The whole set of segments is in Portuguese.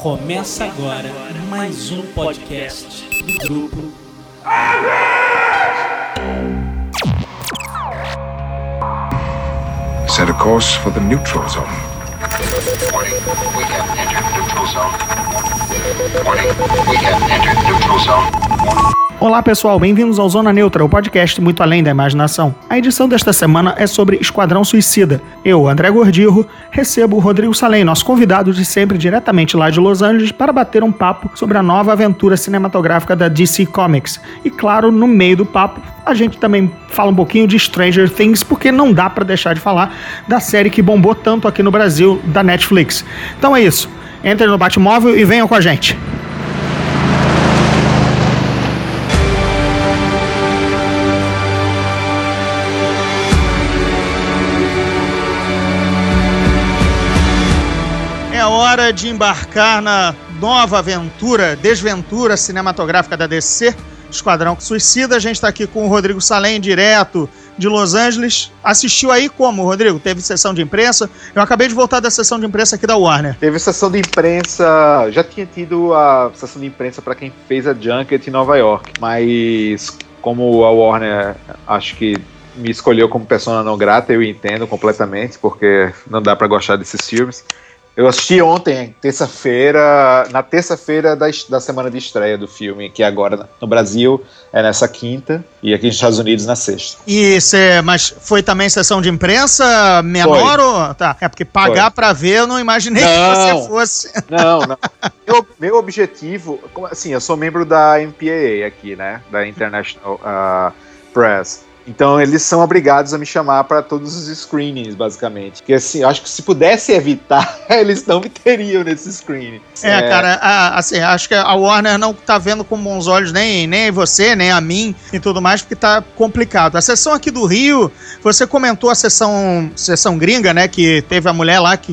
Começa agora mais um podcast do grupo. Set a course for the neutral zone. Warning, we have entered neutral zone. Warning, we have entered neutral zone. Olá pessoal, bem-vindos ao Zona Neutra, o podcast muito além da imaginação. A edição desta semana é sobre Esquadrão Suicida. Eu, André Gordirro, recebo o Rodrigo Salem, nosso convidado de sempre diretamente lá de Los Angeles, para bater um papo sobre a nova aventura cinematográfica da DC Comics. E claro, no meio do papo, a gente também fala um pouquinho de Stranger Things, porque não dá para deixar de falar da série que bombou tanto aqui no Brasil, da Netflix. Então é isso. Entrem no Batmóvel e venham com a gente. Hora de embarcar na nova aventura, desventura cinematográfica da DC, Esquadrão Suicida. A gente está aqui com o Rodrigo Salem, direto de Los Angeles. Assistiu aí como, Rodrigo? Teve sessão de imprensa? Eu acabei de voltar da sessão de imprensa aqui da Warner. Teve sessão de imprensa, já tinha tido a sessão de imprensa para quem fez a Junket em Nova York, mas como a Warner acho que me escolheu como persona não grata, eu entendo completamente, porque não dá para gostar desses filmes. Eu assisti ontem, terça-feira, na terça-feira da, da semana de estreia do filme, que agora no Brasil é nessa quinta e aqui nos Estados Unidos na sexta. E cê, mas foi também sessão de imprensa menor Foi. ou tá? É porque pagar pra ver eu não imaginei Não. que você fosse. Não, não. meu, meu objetivo, assim, eu sou membro da MPAA aqui, né, da International ah, Press. Então eles são obrigados a me chamar para todos os screenings, basicamente. Porque assim, eu acho que se pudesse evitar, eles não me teriam nesse screening. É, cara, a- assim, acho que a Warner não tá vendo com bons olhos nem, nem você, nem a mim e tudo mais, porque tá complicado. A sessão aqui do Rio, você comentou a sessão, sessão gringa, né? Que teve a mulher lá que,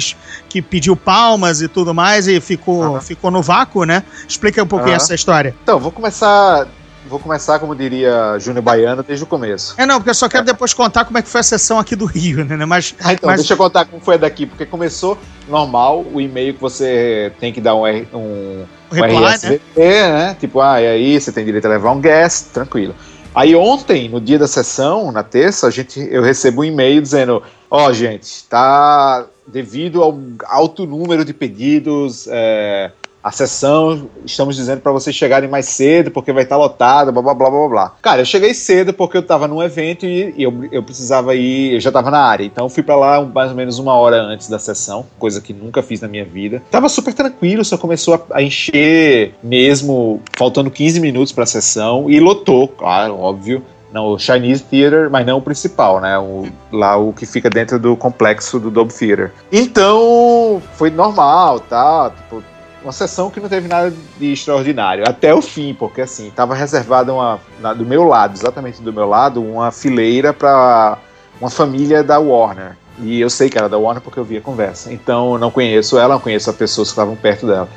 que pediu palmas e tudo mais e ficou, ficou no vácuo, né? Explica um pouquinho essa história. Então, vou começar, vou começar como diria Júnior Baiano desde o começo. É, não, porque eu só quero depois contar como é que foi a sessão aqui do Rio, né? Mas, Ah, então, mas deixa eu contar como foi a daqui, porque começou normal, o e-mail que você tem que dar um, um, um né? RSVP, né? Tipo, ah, e aí, você tem direito a levar um guest, tranquilo. Aí ontem, no dia da sessão, na terça, a gente, eu recebo um e-mail dizendo, ó, gente, tá devido ao alto número de pedidos, é, a sessão, estamos dizendo para vocês chegarem mais cedo, porque vai estar lotada, blá, blá, blá, blá, blá. Cara, eu cheguei cedo porque eu tava num evento e, eu, eu precisava ir, eu já tava na área, então eu fui para lá mais ou menos uma hora antes da sessão, coisa que nunca fiz na minha vida. Tava super tranquilo, só começou a, a encher mesmo, faltando 15 minutos pra sessão, e lotou, claro, óbvio. Não, o Chinese Theater, mas não o principal, né? O, lá o que fica dentro do complexo do Dome Theater. Então, foi normal, tá? Tipo, uma sessão que não teve nada de extraordinário, até o fim, porque assim, tava reservada uma, na- do meu lado, exatamente do meu lado, uma fileira para uma família da Warner. E eu sei que era da Warner porque eu vi a conversa. Então eu não conheço ela, não conheço as pessoas que estavam perto dela.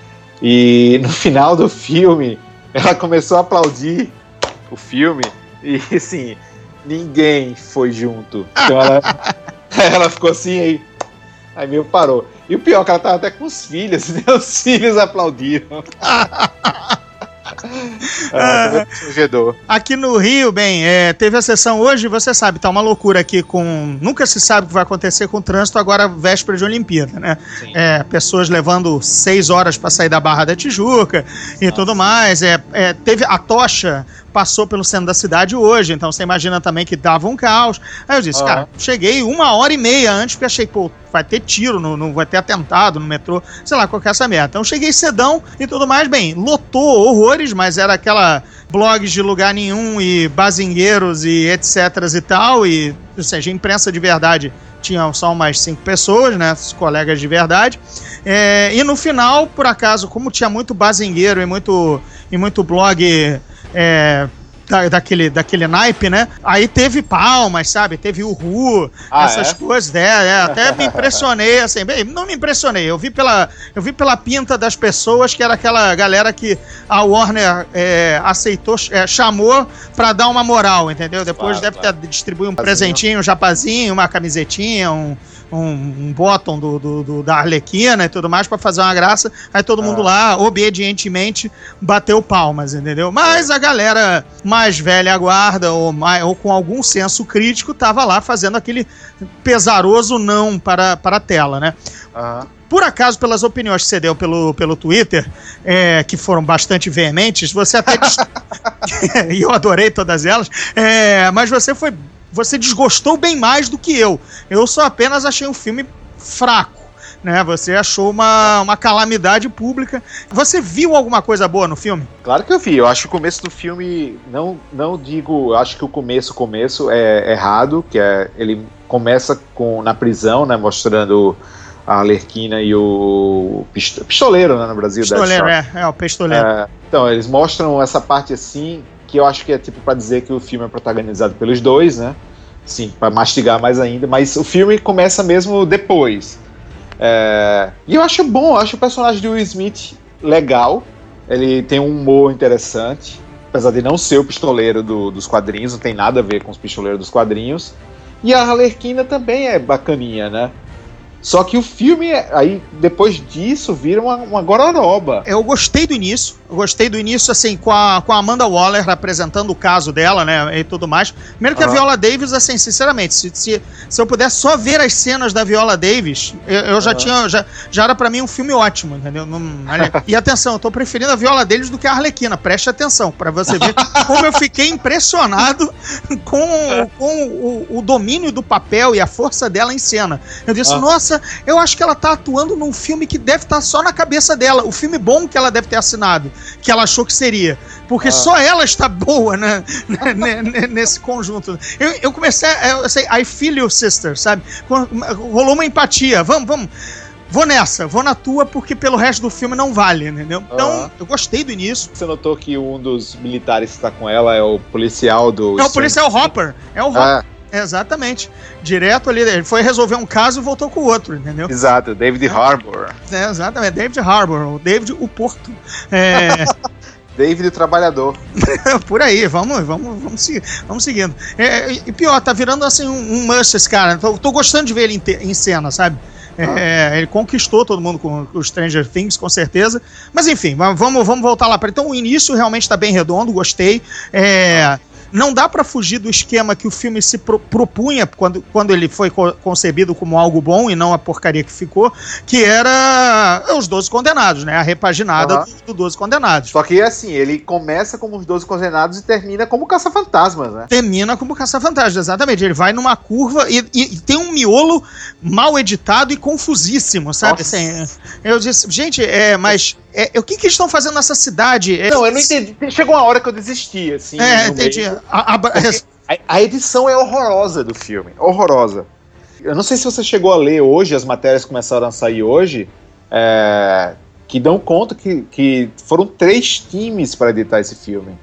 E no final do filme, ela começou a aplaudir o filme e assim, ninguém foi junto. Então ela, ela ficou assim aí. Aí meio parou. E o pior que ela tava até com os filhos, né? Os filhos aplaudiram. ah. Aqui no Rio, bem, é, teve a sessão hoje, você sabe, tá uma loucura aqui com. Nunca se sabe o que vai acontecer com o trânsito agora, véspera de Olimpíada, né? É, pessoas levando seis horas para sair da Barra da Tijuca e Nossa. tudo mais. É, é, teve a tocha passou pelo centro da cidade hoje, então você imagina também que dava um caos. Aí eu disse, Aham. cara, cheguei uma hora e meia antes, porque achei, pô, vai ter tiro, não, não vai ter atentado no metrô, sei lá, qualquer essa merda. Então cheguei cedão e tudo mais, bem, lotou horrores, mas era aquela blogs de lugar nenhum e bazingueiros e etc e tal, e, ou seja, imprensa de verdade tinham só umas cinco pessoas, né, os colegas de verdade. É, e no final, por acaso, como tinha muito bazingueiro e muito, e muito blog é, da- daquele, daquele naipe, né? Aí teve palmas, sabe? Teve o Ru, Ah, essas é? coisas, é, é, até me impressionei, assim, bem, não me impressionei, eu vi pela, eu vi pela pinta das pessoas que era aquela galera que a Warner é, aceitou, é, chamou pra dar uma moral, entendeu? Depois Claro, deve claro. ter distribuído um presentinho, um japazinho, uma camisetinha, um, um, um bottom do, do, do- da Arlequina e tudo mais pra fazer uma graça. Aí todo mundo lá, obedientemente, bateu palmas, entendeu? Mas a galera mais velha guarda ou, ou com algum senso crítico tava lá fazendo aquele pesaroso não para, para a tela, né? Aham. Por acaso, pelas opiniões que você deu pelo, pelo Twitter, é, que foram bastante veementes, você até. e eu adorei todas elas, é, mas você foi. Você desgostou bem mais do que eu. Eu só apenas achei um filme fraco. Né? Você achou uma, uma calamidade pública. Você viu alguma coisa boa no filme? Claro que eu vi. Eu acho que o começo do filme, não, não digo, acho que o começo, começo é errado, que é ele começa com na prisão, né, mostrando a Alerquina e o pisto- pistoleiro, né, no Brasil, Pistoleiro, é, é, o pistoleiro. É, então, eles mostram essa parte assim, que eu acho que é tipo pra dizer que o filme é protagonizado pelos dois, né? Sim, pra mastigar mais ainda, mas o filme começa mesmo depois. É, e eu acho bom, eu acho o personagem de Will Smith legal. Ele tem um humor interessante, apesar de não ser o pistoleiro do- dos quadrinhos, não tem nada a ver com os pistoleiros dos quadrinhos. E a Arlequina também é bacaninha, né? Só que o filme, aí depois disso, vira uma, uma gororoba. Eu gostei do início. Gostei do início, assim, com a, com a Amanda Waller apresentando o caso dela, né? E tudo mais. Primeiro que a. Viola Davis, assim, sinceramente, se, se, se eu pudesse só ver as cenas da Viola Davis, eu, eu já tinha. Já, já era pra mim um filme ótimo, entendeu? Não- e atenção, eu tô preferindo a Viola Davis do que a Arlequina. Preste atenção, pra você ver como eu fiquei impressionado com, com o, o domínio do papel e a força dela em cena. Eu disse, Ah. nossa, eu acho que ela tá atuando num filme que deve estar só na cabeça dela. O filme bom que ela deve ter assinado, que ela achou que seria. Porque Ah. só ela está boa né, né, né, nesse conjunto. Eu, eu comecei, a- eu sei, I feel you, sister, sabe? Rolou uma empatia. Vamos, vamos. Vou nessa, vou na tua, porque pelo resto do filme não vale, entendeu? Então, Ah. eu gostei do início. Você notou que um dos militares que está com ela é o policial do. Não, o policial é o Hopper. É o Hopper. Ah, Exatamente. Direto ali, ele foi resolver um caso e voltou com o outro, entendeu? exato, David Harbour. É, exatamente, David Harbour, o David o Porto. É, David o Trabalhador. por aí, vamos, vamos, vamos, seguir, vamos seguindo. É, e pior, tá virando assim um, um must esse cara. Tô, tô gostando de ver ele em, te- em cena, sabe? É, ele conquistou todo mundo com, com o Stranger Things, com certeza. Mas enfim, vamos, vamos voltar lá para. Então o início realmente tá bem redondo, gostei. É, não dá para fugir do esquema que o filme se pro- propunha quando, quando ele foi co- concebido como algo bom e não a porcaria que ficou, que era os 12 condenados, né? A repaginada Aham. do, do 12 condenados. Só que assim, ele começa como os 12 condenados e termina como caça-fantasmas, né? termina como caça-fantasmas, exatamente. Ele vai numa curva e, e- e tem um miolo mal editado e confusíssimo, sabe? Nossa. Assim, eu disse, gente, é, mas é, o que, que eles estão fazendo nessa cidade? É, Não, eu não entendi. Chegou uma hora que eu desisti, assim. É, entendi. a- A, a edição é horrorosa do filme. Horrorosa. Eu não sei se você chegou a ler hoje, as matérias começaram a sair hoje, é, que dão conta que, que foram três times para editar esse filme.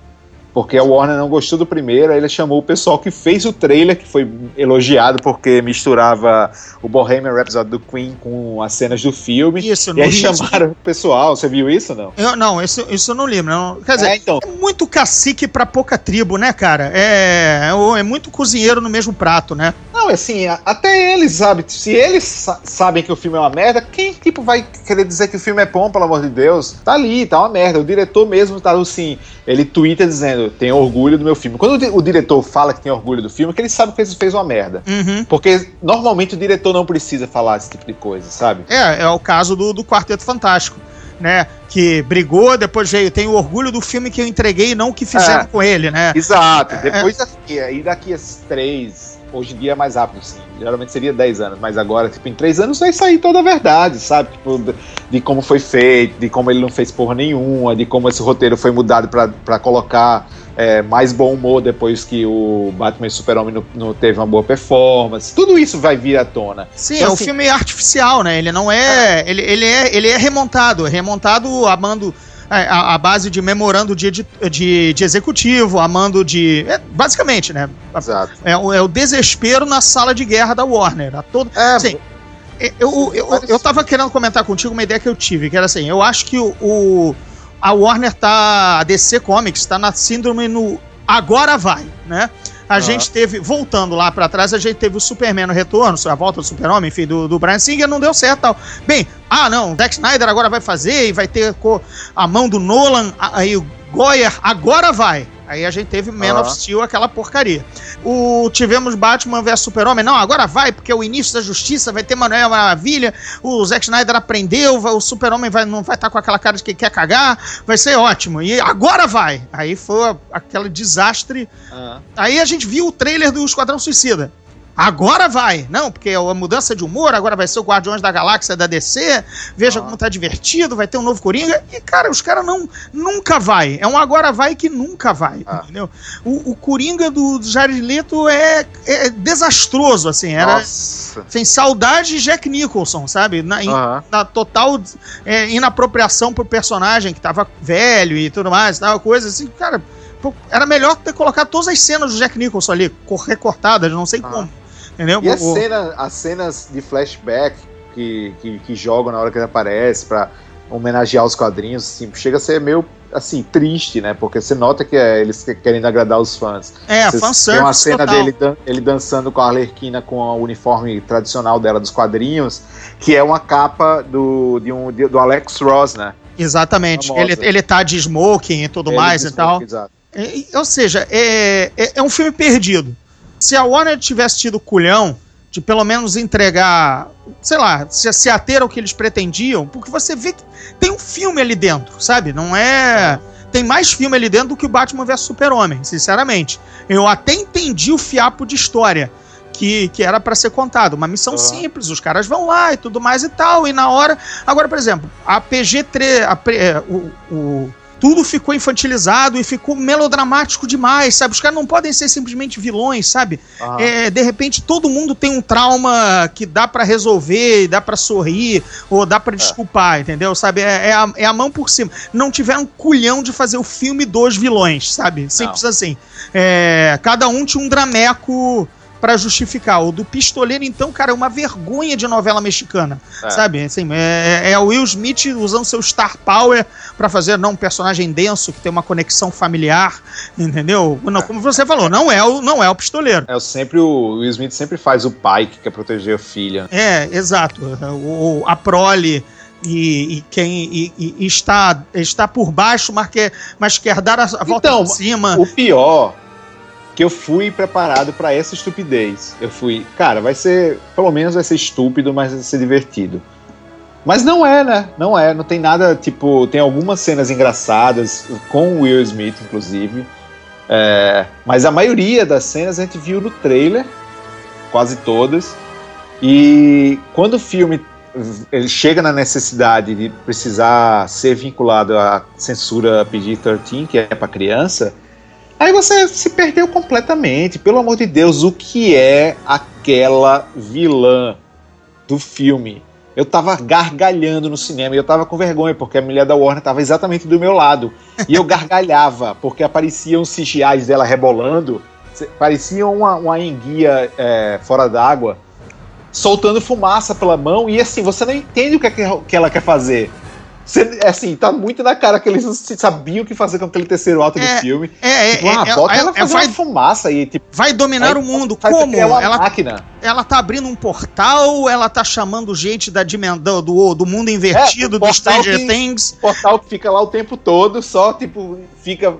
Porque a Warner não gostou do primeiro, aí ele chamou o pessoal que fez o trailer, que foi elogiado porque misturava o Bohemian Rhapsody do Queen com as cenas do filme. Isso, E aí chamaram o pessoal, você viu isso ou não? Eu, não, isso, isso eu não lembro. Não. Quer dizer, É, então. é muito cacique pra pouca tribo, né, cara? É, é, é muito cozinheiro no mesmo prato, né? Não, assim, a- até eles, sabe? Se eles sa- sabem que o filme é uma merda, quem, tipo, vai querer dizer que o filme é bom, pelo amor de Deus? Tá ali, tá uma merda. O diretor mesmo tá assim, ele twitta dizendo, tenho orgulho do meu filme. Quando o, di- o diretor fala que tem orgulho do filme, é que ele sabe que ele fez uma merda. Uhum. Porque normalmente o diretor não precisa falar esse tipo de coisa, sabe? É, é o caso do, do Quarteto Fantástico, né? Que brigou, depois veio, tem o orgulho do filme que eu entreguei e não o que fizeram É. com ele, né? Exato. Depois daqui, aí daqui a três, hoje em dia é mais rápido, sim. Geralmente seria 10 anos, mas agora, tipo, em três anos vai sair toda a verdade, sabe? Tipo, de, de como foi feito, de como ele não fez porra nenhuma, de como esse roteiro foi mudado pra, pra colocar é, mais bom humor depois que o Batman e Super-Homem não, não teve uma boa performance. Tudo isso vai vir à tona. Sim, Então, é um assim- filme artificial, né? Ele não é. Ele, ele é, ele é remontado, é remontado amando. É, A, a base de memorando de, de, de executivo, amando de. é, basicamente, né? Exato. É, o- é o desespero na sala de guerra da Warner. A todo, É, Sim. Eu, eu, eu, eu tava querendo comentar contigo uma ideia que eu tive, que era assim, eu acho que o, o- a Warner tá, a DC Comics tá na síndrome no agora vai, né? A gente teve, voltando lá pra trás, a gente teve o Superman no retorno, a volta do Super-Homem, enfim, do, do Brian Singer, não deu certo tal. Bem, ah não, Zack Snyder agora vai fazer e vai ter a mão do Nolan, aí o Goyer, agora vai. Aí a gente teve Man Aham. of Steel, aquela porcaria. O, tivemos Batman vs Super-Homem, não, agora vai, porque é o início da justiça, vai ter Manuel Maravilha, o Zack Snyder aprendeu, o Super-Homem vai, não vai estar com aquela cara de que quer cagar, vai ser ótimo. E agora vai! Aí foi aquele desastre Ah. Aí a gente viu o trailer do Esquadrão Suicida. Agora vai! Não, porque é a mudança de humor, agora vai ser o Guardiões da Galáxia da DC. Veja Ah. como tá divertido, vai ter um novo Coringa. E, cara, os caras não. Nunca vai. É um agora vai que nunca vai. Ah. Entendeu? O, o Coringa do, do Jared Leto é, é desastroso, assim. Era. Nossa. Sem saudade de Jack Nicholson, sabe? Na, em- Aham. na total é, inapropriação pro personagem que tava velho e tudo mais, tal, coisa assim, cara. Era melhor ter colocado todas as cenas do Jack Nicholson ali, cor- recortadas, não sei Ah. como. Entendeu? E a O- cena, as cenas de flashback que, que, que jogam na hora que ele aparece pra homenagear os quadrinhos, assim, chega a ser meio assim, triste, né? Porque você nota que é, eles que- querendo agradar os fãs. é, fanservice Tem uma cena total. dele dan- ele dançando com a Arlequina com o uniforme tradicional dela dos quadrinhos, que é uma capa do, de um, de- do Alex Ross, né? Exatamente. famosa. Ele, ele tá de smoking e tudo Ele mais e tal. Exato. É, ou seja, é, é, é um filme perdido. Se a Warner tivesse tido culhão de pelo menos entregar, sei lá, se, se ater ao que eles pretendiam, porque você vê que tem um filme ali dentro, sabe? Não é. Tem mais filme ali dentro do que o Batman vs Super-Homem, sinceramente. Eu até entendi o fiapo de história que, que era pra ser contado. Uma missão Aham. simples, os caras vão lá e tudo mais e tal, e na hora. Agora, por exemplo, a PG-3, a é, o- o tudo ficou infantilizado e ficou melodramático demais, sabe? Os caras não podem ser simplesmente vilões, sabe? Aham. É, de repente todo mundo tem um trauma que dá pra resolver, dá pra sorrir ou dá pra desculpar, entendeu? Sabe? É, é a, é a mão por cima. Não tiveram culhão de fazer o filme dos vilões, sabe? Simples assim. É, cada um tinha um drameco pra justificar. O do pistoleiro, então, cara, é uma vergonha de novela mexicana, É. sabe? Assim, é, é o Will Smith usando seu star power pra fazer não um personagem denso que tem uma conexão familiar, entendeu? Não, como você falou, não é o, não é o pistoleiro. É, o sempre o Will Smith sempre faz o pai que quer proteger a filha. É, exato. O, a prole e, e quem e- e- está, está por baixo, mas quer, mas quer dar a, a volta Então, por cima. O pior que eu fui preparado pra essa estupidez. Eu fui, cara, vai ser, pelo menos vai ser estúpido, mas vai ser divertido. Mas não é, né? Não é, não tem nada, tipo, tem algumas cenas engraçadas com o Will Smith, inclusive. É, mas a maioria das cenas a gente viu no trailer, quase todas. E quando o filme ele chega na necessidade de precisar ser vinculado à censura PG-13, que é para criança, aí você se perdeu completamente. Pelo amor de Deus, o que é aquela vilã do filme? Eu tava gargalhando no cinema e eu tava com vergonha, porque a mulher da Warner tava exatamente do meu lado. E eu gargalhava, porque apareciam CGIs dela rebolando, parecia uma, uma enguia é, fora d'água, soltando fumaça pela mão, e assim, você não entende o que, é que ela quer fazer. Você, assim, tá muito na cara que eles não sabiam o que fazer com aquele terceiro ato É, do filme. É, é, Tipo, ah, é, bota é, ela é, fazer vai, uma fumaça e tipo. vai dominar aí o mundo. faz Como? aquela Ela, máquina. ela tá abrindo um portal, ela tá chamando gente da dimensão do, do mundo invertido, É, do Stranger que- Things. portal que fica lá o tempo todo, só tipo, fica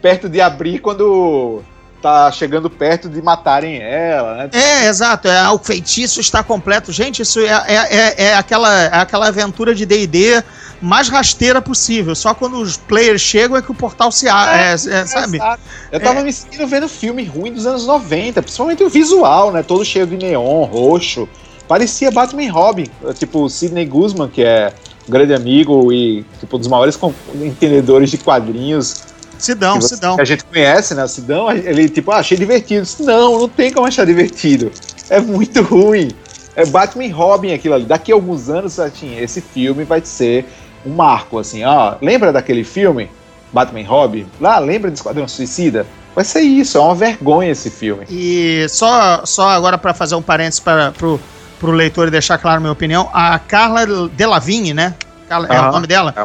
perto de abrir quando tá chegando perto de matarem ela, né? É, exato. É, o feitiço está completo. Gente, isso é, é, é, é aquela, é aquela aventura de D&D mais rasteira possível. Só quando os players chegam é que o portal se abre, é, é, sabe? Exato. Eu tava me sentindo vendo filme ruim dos anos 90, principalmente o visual, né? Todo cheio de neon, roxo. Parecia Batman e Robin. Tipo, o Sidney Guzman, que é um grande amigo e tipo, um dos maiores entendedores de quadrinhos Sidão, que, Sidão. que a gente conhece, né? Sidão, ele tipo, ah, achei divertido. Disse, Não, não tem como achar divertido. É muito ruim. É Batman e Robin aquilo ali. Daqui a alguns anos, Satinho, esse filme vai ser um marco, assim, ó. Lembra daquele filme? Batman Robin? Lá, lembra de Esquadrão Suicida? Vai ser isso, é uma vergonha esse filme. E só, só agora para fazer um parênteses para pro, pro leitor e deixar claro a minha opinião, a Carla Delavigne, né? Carla- É o nome dela? É,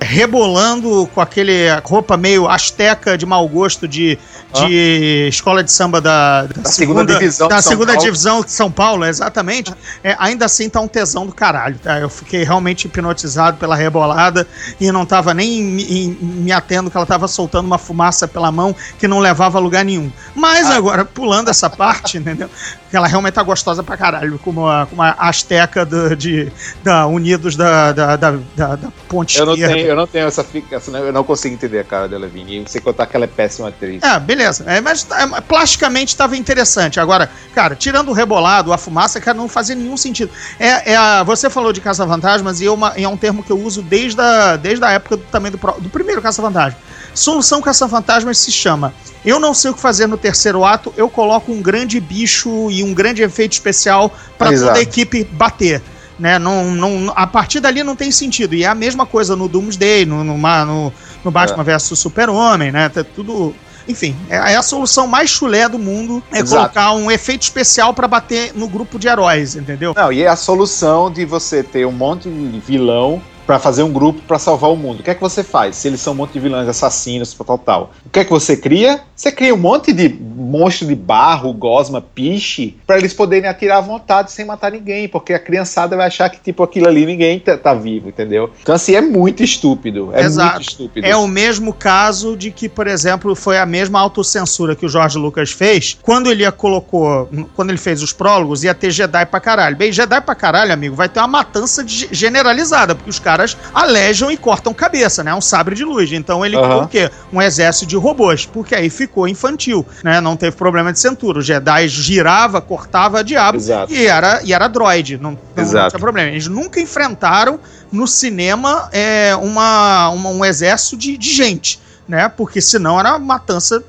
rebolando com aquele roupa meio asteca de mau gosto de, de escola de samba da, da segunda divisão da de São segunda Paulo. divisão de São Paulo, exatamente. É, ainda assim tá um tesão do caralho, tá? Eu fiquei realmente hipnotizado pela rebolada e não tava nem me, me atendo que ela tava soltando uma fumaça pela mão que não levava a lugar nenhum. Mas Ah. agora, pulando essa parte, entendeu? Ela realmente tá gostosa pra caralho, como uma, como uma asteca do- de, da Unidos da, da, da, da, da Ponte não tenho, eu não tenho essa. Eu não consigo entender a cara dela, Vini. Sem contar que ela é péssima atriz. É, beleza. É, mas é, plasticamente estava interessante. Agora, cara, tirando o rebolado, a fumaça, cara, não fazia nenhum sentido. É, é a- você falou de caça-fantasmas e é, uma- e é um termo que eu uso desde a, desde a época do, também do, do primeiro caça-fantasma. Solução caça-fantasmas se chama Eu não sei o que fazer no terceiro ato, eu coloco um grande bicho e um grande efeito especial para toda a equipe bater. Né, não, não, a partir dali não tem sentido. E é a mesma coisa no Doomsday, no, no, no, no Batman vs Super-Homem, né? Tá tudo. Enfim, é, é a solução mais chulé do mundo é Exato. colocar um efeito especial pra bater no grupo de heróis, entendeu? Não, e é a solução de você ter um monte de vilão pra fazer um grupo pra salvar o mundo. O que é que você faz? Se eles são um monte de vilões, assassinos, tal, tal. O que é que você cria? Você cria um monte de monstro de barro, gosma, piche, pra eles poderem atirar à vontade sem matar ninguém, porque a criançada vai achar que, tipo, aquilo ali ninguém tá, tá vivo, entendeu? Então, assim, é muito estúpido. É Exato. muito estúpido. É o mesmo caso de que, por exemplo, foi a mesma autocensura que o Jorge Lucas fez quando ele colocou, quando ele fez os prólogos, ia ter Jedi pra caralho. Bem, Jedi pra caralho, amigo, vai ter uma matança generalizada, porque os caras alejam e cortam cabeça, né? É um sabre de luz. Então ele criou o quê? Um exército de robôs, porque aí ficou infantil, né? Não teve problema de cintura. O Jedi girava, cortava diabo Exato. e era, e era droid. Não, não, não tinha problema. Eles nunca enfrentaram no cinema é, uma, uma- um exército de, de gente, né? Porque senão era uma matança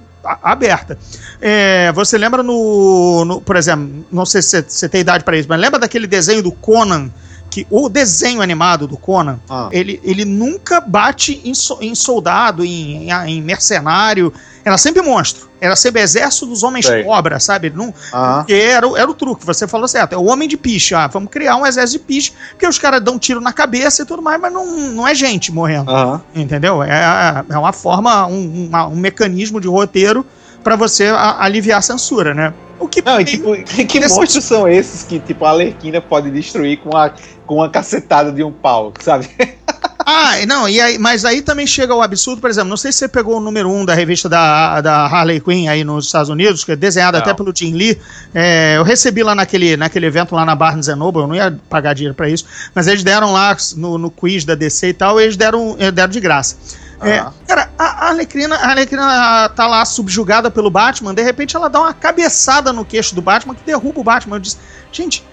aberta. É, você lembra no, no- Por exemplo, não sei se você tem idade para isso, mas lembra daquele desenho do Conan? Que, o desenho animado do Conan, Ah. ele, ele nunca bate em, so- em soldado, em, em- em mercenário. Era sempre monstro. Era sempre exército dos homens Sei. cobra, sabe? Ele não, Aham. porque era, o- era o truque, você falou certo. É o homem de piche. Ah, vamos criar um exército de piche, porque os caras dão tiro na cabeça e tudo mais, mas não, não é gente morrendo. Aham. Entendeu? É, é uma forma, um, uma- um mecanismo de roteiro pra você a- aliviar a censura, né? O que Não, e tipo, que Desse- monstros são esses que, tipo, a Alerquina pode destruir com, a, com uma cacetada de um pau, sabe? Ah, não, e aí, mas aí também chega o absurdo, por exemplo, não sei se você pegou o número 1 um da revista da, da Harley Quinn aí nos Estados Unidos, que é desenhada Não. até pelo Jim Lee. É, eu recebi lá naquele, naquele evento lá na Barnes Noble, eu não ia pagar dinheiro pra isso, mas eles deram lá no, no quiz da DC e tal, eles deram, eh, deram de graça. É, cara, a a Arlequina, a Arlequina tá lá subjugada pelo Batman, de repente ela dá uma cabeçada no queixo do Batman que derruba o Batman. Eu disse, gente,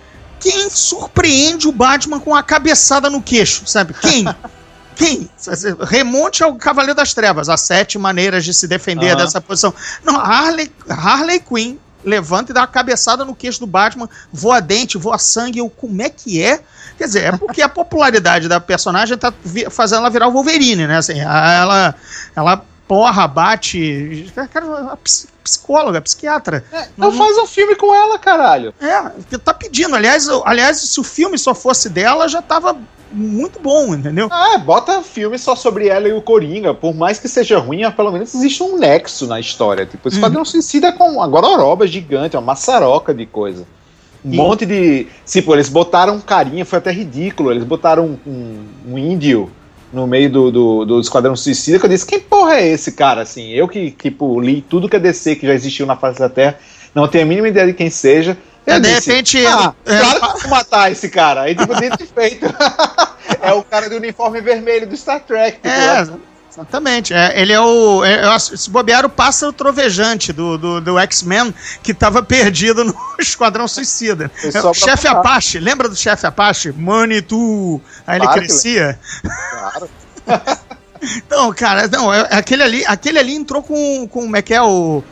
quem surpreende o Batman com a cabeçada no queixo, sabe? Quem? Quem? Remonte ao Cavaleiro das Trevas, as sete maneiras de se defender Aham. dessa posição. Não, a Harley, Harley Quinn levanta e dá uma cabeçada no queixo do Batman, voa dente, voa sangue. Eu, como é que é? Quer dizer, é porque a popularidade da personagem tá fazendo ela virar o Wolverine, né? Assim, ela, ela porra, bate. Cara, ps- psicóloga, psiquiatra. Não faz um filme com ela, caralho. É, tá pedindo. Aliás, aliás, se o filme só fosse dela, já tava muito bom, entendeu? Ah, bota filme só sobre ela e o Coringa. Por mais que seja ruim, pelo menos existe um nexo na história. Tipo, esse Uhum. Esquadrão Suicida é com uma gororoba gigante, uma maçaroca de coisa. Um E- monte de. Tipo, eles botaram um carinha, foi até ridículo. Eles botaram um, um- um índio no meio do, do, do Esquadrão Suicida que eu disse: quem porra é esse cara? Assim, eu que, tipo, li tudo que é DC que já existiu na face da Terra, não tenho a mínima ideia de quem seja. Eu É, de disse, repente. Ah, é, claro que eu vou matar esse cara. Aí, tipo, dito feito. é o cara do uniforme vermelho do Star Trek. Tipo, É, exatamente. É, ele é o. é, se bobear, o pássaro trovejante do, do, do X-Men que tava perdido no Esquadrão Suicida. É, o chefe. Apache, lembra do chefe Apache? Money tu. Aí ele Claro crescia. claro. Então, cara, não, é- aquele ali, aquele ali entrou com, com como é que é o.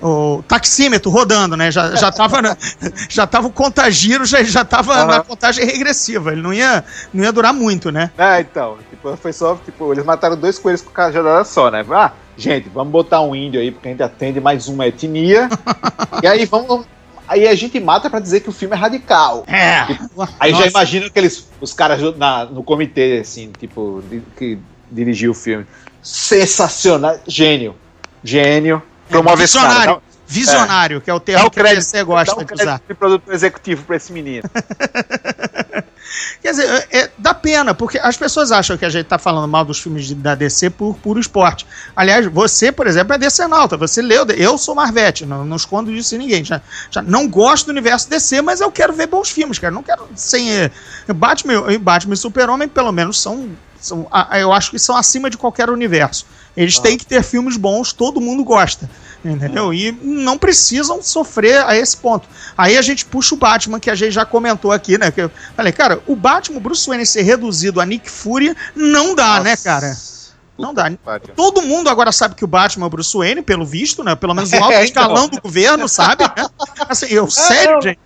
O taxímetro rodando, né? Já, já tava, na- já tava o contagiro, já, já tava Aham. na contagem regressiva. Ele não ia, não ia durar muito, né? É, então, tipo, foi só, tipo, eles mataram dois coelhos com cajadada só, né? Ah, gente, vamos botar um índio aí, porque a gente atende mais uma etnia. e aí vamos. Aí a gente mata pra dizer que o filme é radical. É. Aí já Nossa. imagino aqueles os caras na- no comitê, assim, tipo, que dirigiu o filme. Sensacional. Gênio. Gênio. Promove esse cara. Visionário. Dá- Visionário, que é o termo o que crédito, você gosta de usar. de produtor executivo pra esse menino. Quer dizer, é, é- dá pena, porque as pessoas acham que a gente tá falando mal dos filmes de- da DC por puro esporte. Aliás, você, por exemplo, é DC Nauta. Você leu. Eu sou Marvete, não, não escondo disso em ninguém. Já, já não gosto do universo DC, mas eu quero ver bons filmes, cara. Não quero sem. eh, Batman, e Batman e Super-Homem, pelo menos, são. são eu acho que são acima de qualquer universo. Eles têm que ter filmes bons, todo mundo gosta. Entendeu? E não precisam sofrer a esse ponto. Aí a gente puxa o Batman, que a gente já comentou aqui, né? Que eu falei, cara, o Batman, Bruce Wayne ser reduzido a Nick Fury, não dá, né, cara? Não dá. Todo mundo agora sabe que o Batman é o Bruce Wayne, pelo visto, né? Pelo menos o alto É, escalão então. do governo, sabe? né? Assim, eu, sério, gente?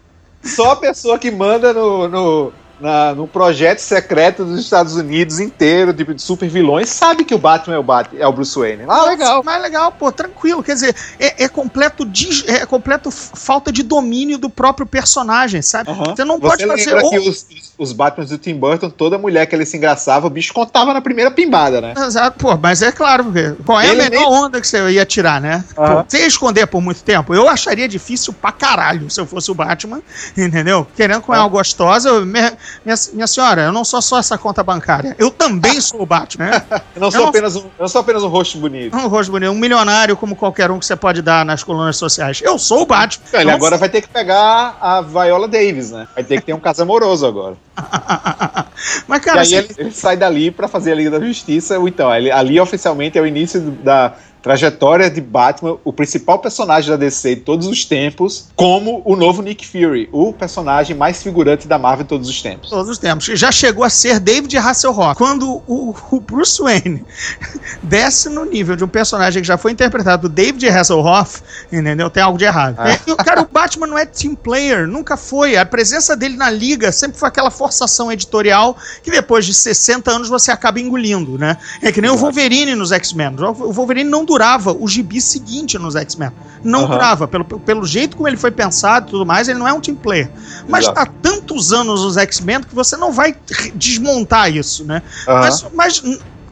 Só a pessoa que manda no, no, na- no projeto secreto dos Estados Unidos inteiro, tipo, de super vilões, sabe que o Batman é o, Bat é o Bruce Wayne. Ah, legal. Mas legal, pô, tranquilo. Quer dizer, é, é completo, dis- é completo falta de domínio do próprio personagem, sabe? Aham. Você não pode Você fazer. lembra ou- que os, os Batmans do Tim Burton, toda mulher que ele se engraçava, o bicho contava na primeira pimbada, né? Exato, pô, mas é claro, porque qual é a Ele melhor onda que você ia tirar, né? Aham. Pô, Você ia esconder por muito tempo? Eu acharia difícil pra caralho se eu fosse o Batman, entendeu? Querendo comer É. uma gostosa, eu- minha, minha, minha senhora, eu não sou só essa conta bancária, eu também sou o Batman, né? Eu não sou, Eu não- apenas, um, não sou apenas um rosto bonito. Um rosto bonito, um milionário como qualquer um que você pode dar nas colunas sociais. Eu sou o Batman. Ele Eu não agora vai ter que pegar a Viola Davis, né? Vai ter que ter um caso amoroso agora. Mas, E cara, aí assim, ele, ele sai dali pra fazer a Liga da Justiça. ou Então, ele- ali oficialmente é o início da trajetória de Batman, o principal personagem da DC de todos os tempos, como o novo Nick Fury, o personagem mais figurante da Marvel de todos os tempos. todos os tempos. Já chegou a ser David Hasselhoff. Quando o, o Bruce Wayne desce no nível de um personagem que já foi interpretado por David Hasselhoff, entendeu? Tem algo de errado. Ah. É, o- cara, o Batman não é team player, nunca foi. A presença dele na liga sempre foi aquela forçação editorial que depois de 60 anos você acaba engolindo, né? É que nem o Exato. Wolverine nos X-Men. O Wolverine não durava o gibi seguinte nos X-Men. Não Aham. durava. Pelo, pelo jeito como ele foi pensado e tudo mais, ele não é um team player. Mas Exato. há tantos anos nos X-Men que você não vai desmontar isso, né? Aham. Mas, mas,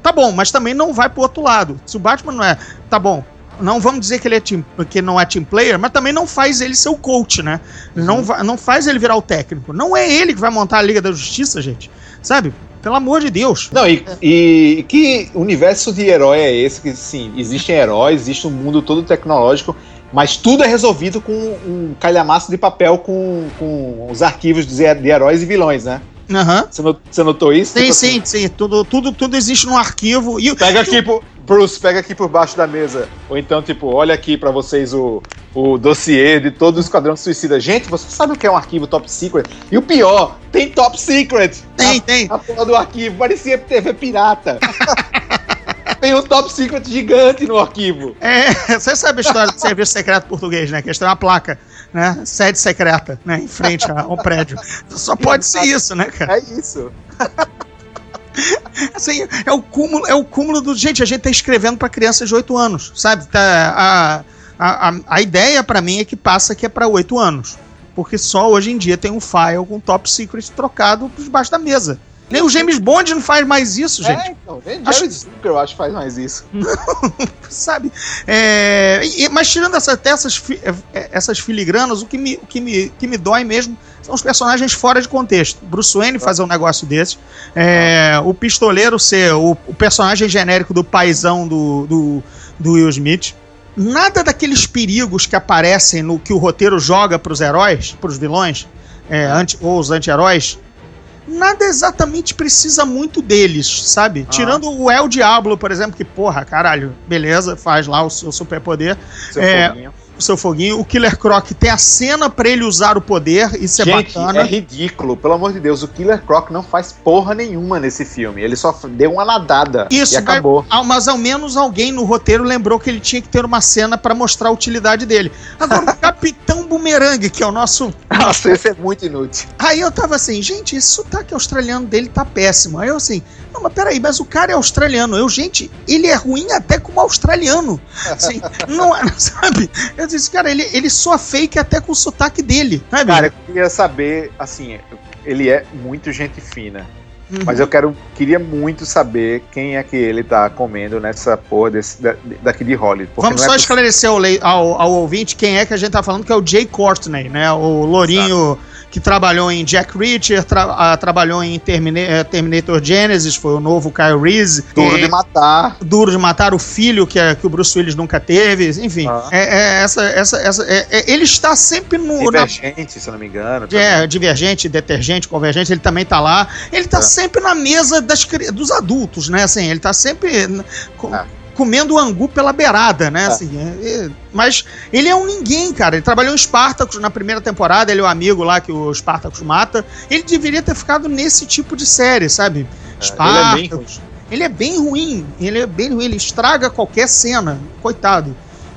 tá bom, mas também não vai pro outro lado. Se o Batman não é, tá bom. Não vamos dizer que ele é team, que não é team player, mas também não faz ele ser o coach, né? Uhum. Não, não faz ele virar o técnico. Não é ele que vai montar a Liga da Justiça, gente. Sabe? Pelo amor de Deus. Não, e, e que universo de herói é esse? Que sim, existem heróis, existe um mundo todo tecnológico, mas tudo é resolvido com um calhamaço de papel com, com os arquivos de, heróis e vilões, né? Aham. Você not- você notou isso? Sim, Tipo sim, sim. Tudo, tudo, tudo existe no arquivo. E, Pega aqui, por, Bruce, pega aqui por baixo da mesa. Ou então, tipo, olha aqui pra vocês o, o dossiê de todo o Esquadrão Suicida. Gente, você sabe o que é um arquivo top secret? E o pior, tem top secret. Tem, a, tem. A porra do arquivo, parecia TV pirata. tem um top secret gigante no arquivo. É, você sabe a história do serviço secreto português, né? Que eles têm uma placa, né? Sede secreta, né? Em frente a- ao prédio. Só pode ser isso, né, cara? É isso. Assim, é o cúmulo, é o cúmulo do. Gente, a gente tá escrevendo pra crianças de 8 anos, sabe? Tá, a, a, a, ideia pra mim é que passa que é pra 8 anos. Porque só hoje em dia tem um file com top secret trocado por debaixo da mesa. Nem o James Bond não faz mais isso, gente. É, então, nem Acho- Zucker, eu acho, faz mais isso. sabe? É, mas tirando essa, até essas, fi- é, essas filigranas, o que me, o que, me, que me dói mesmo são os personagens fora de contexto. Bruce Wayne fazer um negócio desse, é, o pistoleiro ser o, o personagem genérico do paizão do, do, do Will Smith. Nada daqueles perigos que aparecem no que o roteiro joga pros heróis, pros vilões, é, anti, ou os anti-heróis, nada exatamente precisa muito deles, sabe? Ah. Tirando o El Diablo, por exemplo, que, porra, caralho, beleza, faz lá o seu superpoder, Seu É, foguinho. O seu foguinho. O Killer Croc tem a cena pra ele usar o poder, isso é Gente, bacana. é ridículo. Pelo amor de Deus, o Killer Croc não faz porra nenhuma nesse filme. Ele só deu uma nadada Isso, e acabou. Mas ao menos alguém no roteiro lembrou que ele tinha que ter uma cena pra mostrar a utilidade dele. Agora, o Capitão Boomerang, que é o nosso Nossa, esse é muito inútil. Aí eu tava assim, gente, esse sotaque australiano dele tá péssimo. Aí eu assim, não, mas peraí, mas o cara é australiano. Eu, gente, ele é ruim até como australiano. Assim, não, é- sabe? Eu disse, cara, ele, ele soa fake até com o sotaque dele, sabe? Cara, eu queria saber, assim, ele é muito gente fina. Uhum. Mas eu quero, queria muito saber quem é que ele tá comendo nessa porra desse, da, daqui de Hollywood. Vamos não só é esclarecer ao, ao- ao ouvinte quem é que a gente tá falando, que é o Jay Courtney, né? O lourinho que trabalhou em Jack Reacher, tra- ah, trabalhou em Termina- eh, Terminator Genesis, foi o novo Kyle Reese. Duro É, de matar. Duro de matar o filho que, é- que o Bruce Willis nunca teve, enfim. Ah. É, é essa, essa, essa, é- é- ele está sempre no, na Divergente, se eu não me engano. é, divergente, detergente, convergente, ele também tá lá. Ele tá É. sempre na mesa das, dos adultos, né? Assim, ele tá sempre n- co- É. comendo angu pela beirada, né? Assim, é- é- mas ele é um ninguém, cara. Ele trabalhou em Spartacus na primeira temporada, ele é o amigo lá que o Spartacus mata. Ele deveria ter ficado nesse tipo de série, sabe? É, ele é bem ruim. Ele é bem ruim. Ele é bem ruim. Ele estraga qualquer cena. Coitado.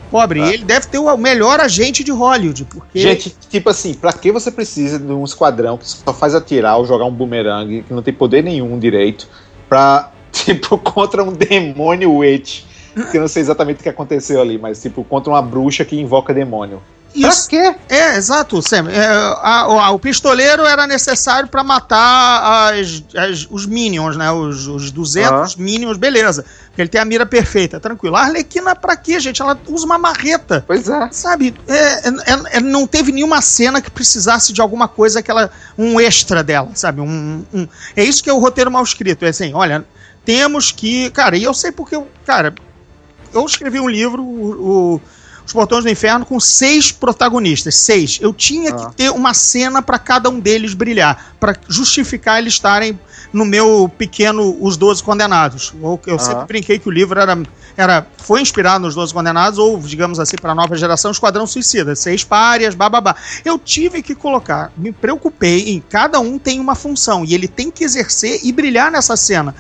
Pobre. É. Ele deve ter o melhor agente de Hollywood. Porque Gente, tipo assim, pra que você precisa de um esquadrão que só faz atirar ou jogar um bumerangue, que não tem poder nenhum direito, pra, tipo, contra um demônio witch? Que eu não sei exatamente o que aconteceu ali, mas, tipo, contra uma bruxa que invoca demônio. isso, Pra quê? É, exato, Sam. É, a- a- o pistoleiro era necessário pra matar as- as- os minions, né? Os, os 200 minions, beleza. Porque ele tem a mira perfeita, tranquilo. A Arlequina, pra quê, gente? Ela usa uma marreta. Pois é. Sabe, é, é- é- não teve nenhuma cena que precisasse de alguma coisa, aquela, um extra dela, sabe? Um, um- é isso que é o roteiro mal escrito. É assim, olha, temos que. Cara, e eu sei porque, cara, eu escrevi um livro, o, o- Os Portões do Inferno, com seis protagonistas. Seis. Eu tinha Ah. que ter uma cena pra cada um deles brilhar, pra justificar eles estarem no meu pequeno Os Doze Condenados. Eu, eu sempre Ah. brinquei que o livro era, era, foi inspirado nos Doze Condenados, ou, digamos assim, para a nova geração, Esquadrão Suicida. Seis párias, bababá. Eu tive que colocar, me preocupei em cada um tem uma função, e ele tem que exercer e brilhar nessa cena.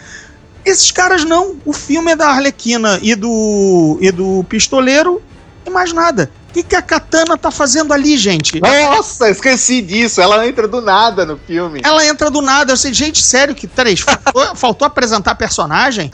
Esses caras não. O filme é da Arlequina e do, e do Pistoleiro e mais nada. O que, que a Katana tá fazendo ali, gente? Nossa, esqueci disso. Ela entra do nada no filme. Ela entra do nada. Eu sei, gente, sério que três? Faltou, faltou apresentar personagem?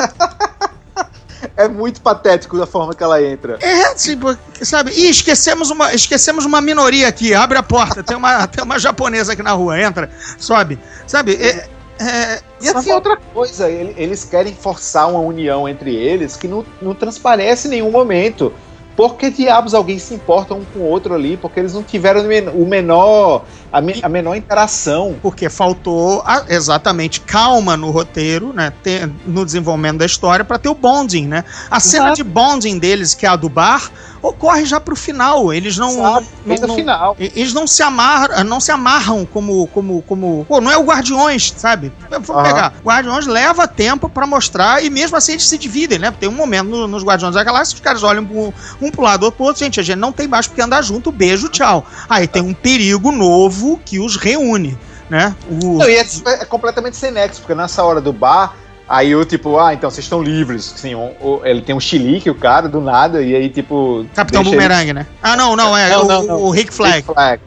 É muito patético da forma que ela entra. É, tipo, sabe? Ih, esquecemos uma, esquecemos uma minoria aqui. Abre a porta. Tem uma, tem uma japonesa aqui na rua. Entra, sobe. Sabe? É, é, E assim, outra coisa, ele- eles querem forçar uma união entre eles que não, não transparece em nenhum momento. Por que diabos alguém se importa um com o outro ali? Porque eles não tiveram o menor, a, me- a menor interação. porque faltou a- exatamente calma no roteiro, né? ter- no desenvolvimento da história, para ter o bonding, né? A cena Exato. de bonding deles, que é a do bar, ocorre já pro final. Eles não. Sabe? não- não- final. Eles não se amarram, não se amarram como, como, como. Pô, não é o Guardiões, sabe? Vamos pegar. Guardiões leva tempo pra mostrar e mesmo assim eles se dividem, né? Tem um momento no- nos Guardiões da Galáxia que os caras olham pro- um pro lado, outro pro outro. Gente, a gente não tem mais porque andar junto, beijo, tchau. Aí tem um perigo novo que os reúne, né? O, Não, e é, é completamente sem nexo, porque nessa hora do bar, aí eu, tipo, ah, então vocês estão livres. Assim, o- ele tem um chilique, o cara, do nada, e aí, tipo. Capitão deixa ele- né? Ah, não, não, é Não, o, não, não. o Rick Flag. Rick Flag,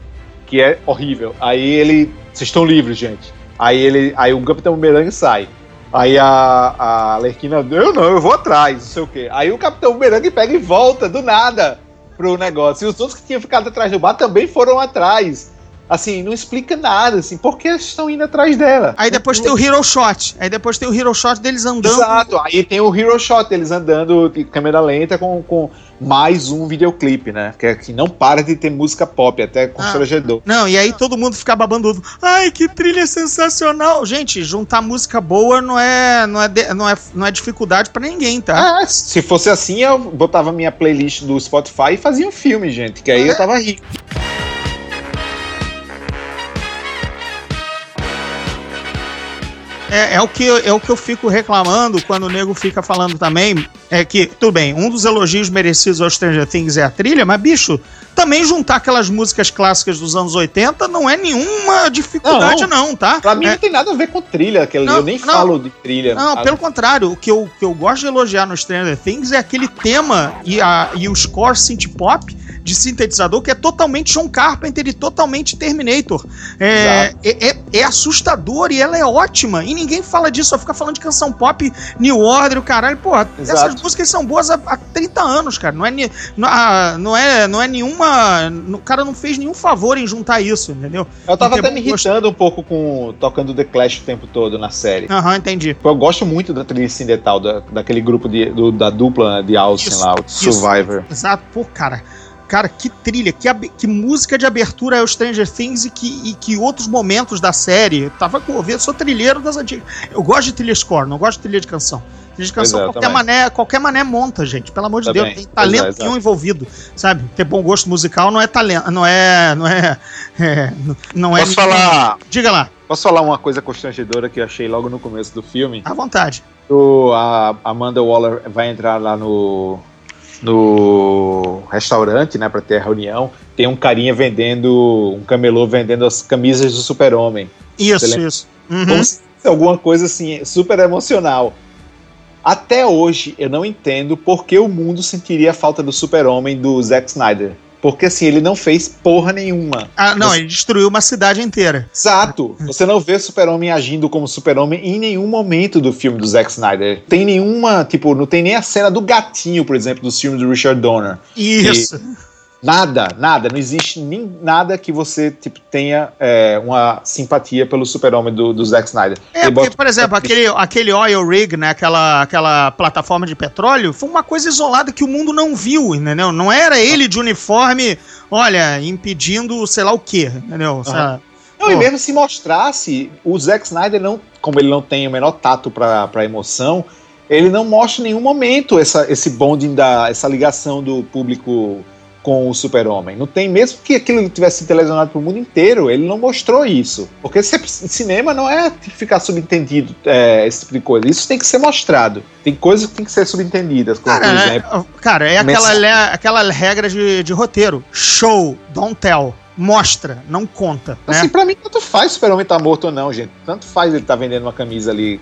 que é horrível. Aí ele. Vocês estão livres, gente. Aí ele. Aí o Capitão Boomerang sai. Aí a, a Lerquina, eu não, eu vou atrás, não sei o quê. Aí o Capitão Boomerang pega e volta do nada pro negócio. E os outros que tinham ficado atrás do bar também foram atrás. Assim, não explica nada, assim, por que eles estão indo atrás dela? Aí depois tem o Hero Shot. Aí depois tem o Hero Shot deles andando. Exato, aí tem o Hero Shot, eles andando de câmera lenta com, com mais um videoclipe, né? Que, é- que não para de ter música pop, até constrangedor. Não, e aí todo mundo fica babando ovo. Ai, que trilha sensacional. Gente, juntar música boa não é, não é, não é, não é dificuldade pra ninguém, tá? Ah, se fosse assim, eu botava minha playlist do Spotify e fazia um filme, gente, que aí eu tava rico. É, é o que, é o que eu fico reclamando quando o nego fica falando também. É que, tudo bem, um dos elogios merecidos ao Stranger Things é a trilha, mas, bicho, também juntar aquelas músicas clássicas dos anos 80 não é nenhuma dificuldade, não, tá? Pra mim É, não tem nada a ver com trilha, aquele, Não, eu nem não. falo de trilha. Não, Ah, pelo contrário, o que eu, que eu gosto de elogiar no Stranger Things é aquele tema e, a, e o score synth pop de sintetizador que é totalmente John Carpenter e totalmente Terminator. É, é, é, é assustador e ela é ótima. E ninguém fala disso, só fica falando de canção pop, New Order, o caralho. Porra, Exato. essas músicas são boas há, há 30 anos, cara. Não é, não, ah, não é, não é nenhuma. O cara não fez nenhum favor em juntar isso, entendeu? Eu tava até me irritando um pouco com tocando The Clash o tempo todo na série. Aham, entendi. Eu gosto muito da trilha incidental, da, daquele grupo de, do- da dupla de Austin Isso, lá, o isso. Survivor. Exato, pô, cara. Cara, que trilha, que, que música de abertura é o Stranger Things e que, e que outros momentos da série. Eu tava com ouvido, sou trilheiro das antigas. Eu gosto de trilha score, não gosto de trilha de canção. É, qualquer, mané, qualquer mané monta, gente. Pelo amor de Também, Deus, tem pois talento é, exato. nenhum envolvido, sabe? Ter bom gosto musical não é talento, não é. Não é. é, não é Posso falar, Diga lá, posso falar uma coisa constrangedora que eu achei logo no começo do filme? à vontade. O, a Amanda Waller vai entrar lá no, no restaurante, né, pra ter a reunião. Tem um carinha vendendo, um camelô vendendo as camisas do super-homem. Isso, isso. Uhum. Como se fosse alguma coisa assim, super emocional. Até hoje, eu não entendo por que o mundo sentiria a falta do super-homem do Zack Snyder. Porque assim, ele não fez porra nenhuma. Ah, não, Você- ele destruiu uma cidade inteira. Exato. Você não vê Super-Homem agindo como Super-Homem em nenhum momento do filme do Zack Snyder. Tem nenhuma, tipo, não tem nem a cena do gatinho, por exemplo, dos filmes do Richard Donner. Isso. Nada, nada. Não existe nem nada que você, tipo, tenha é, uma simpatia pelo Super-Homem do, do Zack Snyder. É, porque, por exemplo, aquele, aquele oil rig, né? Aquela, aquela plataforma de petróleo, foi uma coisa isolada que o mundo não viu, entendeu? Não era ele de uniforme, olha, impedindo sei lá o quê, entendeu? Lá. Não, e mesmo se mostrasse, o Zack Snyder não, como ele não tem o menor tato pra emoção, ele não mostra em nenhum momento essa, esse bonding da, essa ligação do público com o super-homem. Não tem, mesmo que aquilo tivesse sido televisionado pro mundo inteiro, ele não mostrou isso. Porque se- cinema não é ficar subentendido é, esse tipo de coisa. Isso tem que ser mostrado. Tem coisas que tem que ser subentendidas, como Cara, por né, exemplo. cara, é aquela, le- aquela regra de, de roteiro. Show, don't tell. Mostra, não conta. Né? Assim, pra mim, tanto faz o super-homem tá morto ou não, gente. Tanto faz ele tá vendendo uma camisa ali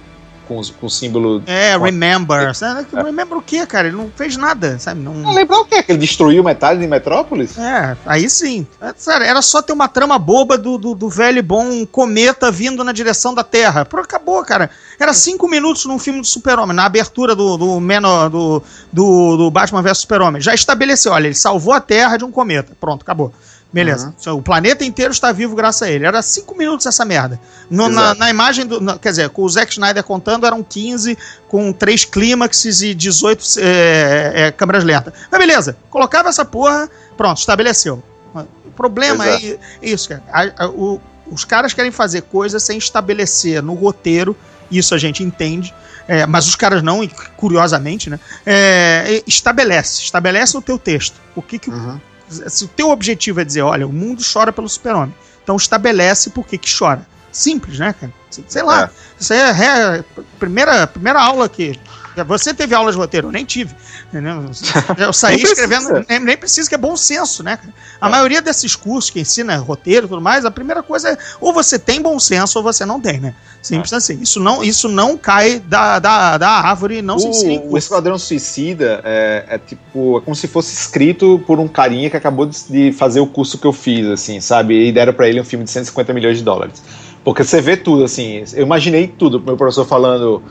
com, com o símbolo É, remember. Sabe? Remember o quê, cara? Ele não fez nada, sabe? Não... Ah, lembrar o quê? Que ele destruiu metade de Metrópolis? É, aí sim. É, sério, era só ter uma trama boba do, do, do velho e bom cometa vindo na direção da Terra. Pronto, acabou, cara. Era cinco minutos num filme do Super-Homem, na abertura do, do, menor, do, do, do Batman vs Super-Homem. Já estabeleceu, olha, ele salvou a Terra de um cometa. Pronto, acabou. Beleza. O planeta inteiro está vivo graças a ele. Era cinco minutos essa merda. No- na, na imagem do. na- quer dizer, com o Zack Snyder contando, eram 15, com três clímaxes e 18 é, é, câmeras lentas. Mas beleza, colocava essa porra, pronto, estabeleceu. O problema é Exato. isso, cara. A- a- o- os caras querem fazer coisas sem estabelecer no roteiro, isso a gente entende. é, mas os caras não, curiosamente, né? é, estabelece, estabelece o teu texto. O que, que o se o teu objetivo é dizer, olha, o mundo chora pelo super-homem, então estabelece por que que chora. Simples, né, cara? Sei lá. É. Isso aí é ré- primeira, primeira aula que. Você teve aula de roteiro, eu nem tive. Entendeu? Eu saí Nem precisa. escrevendo. Nem, nem precisa, que é bom senso, né? A maioria desses cursos que ensina roteiro e tudo mais, a primeira coisa é ou você tem bom senso ou você não tem, né? Simples assim. Isso não, isso não cai da, da, da árvore, não se ensina em o, o curso. Esquadrão Suicida é, é tipo, é como se fosse escrito por um carinha que acabou de, de fazer o curso que eu fiz, assim, sabe? E deram pra ele um filme de 150 milhões de dólares. Porque você vê tudo, assim, eu imaginei tudo, meu professor falando.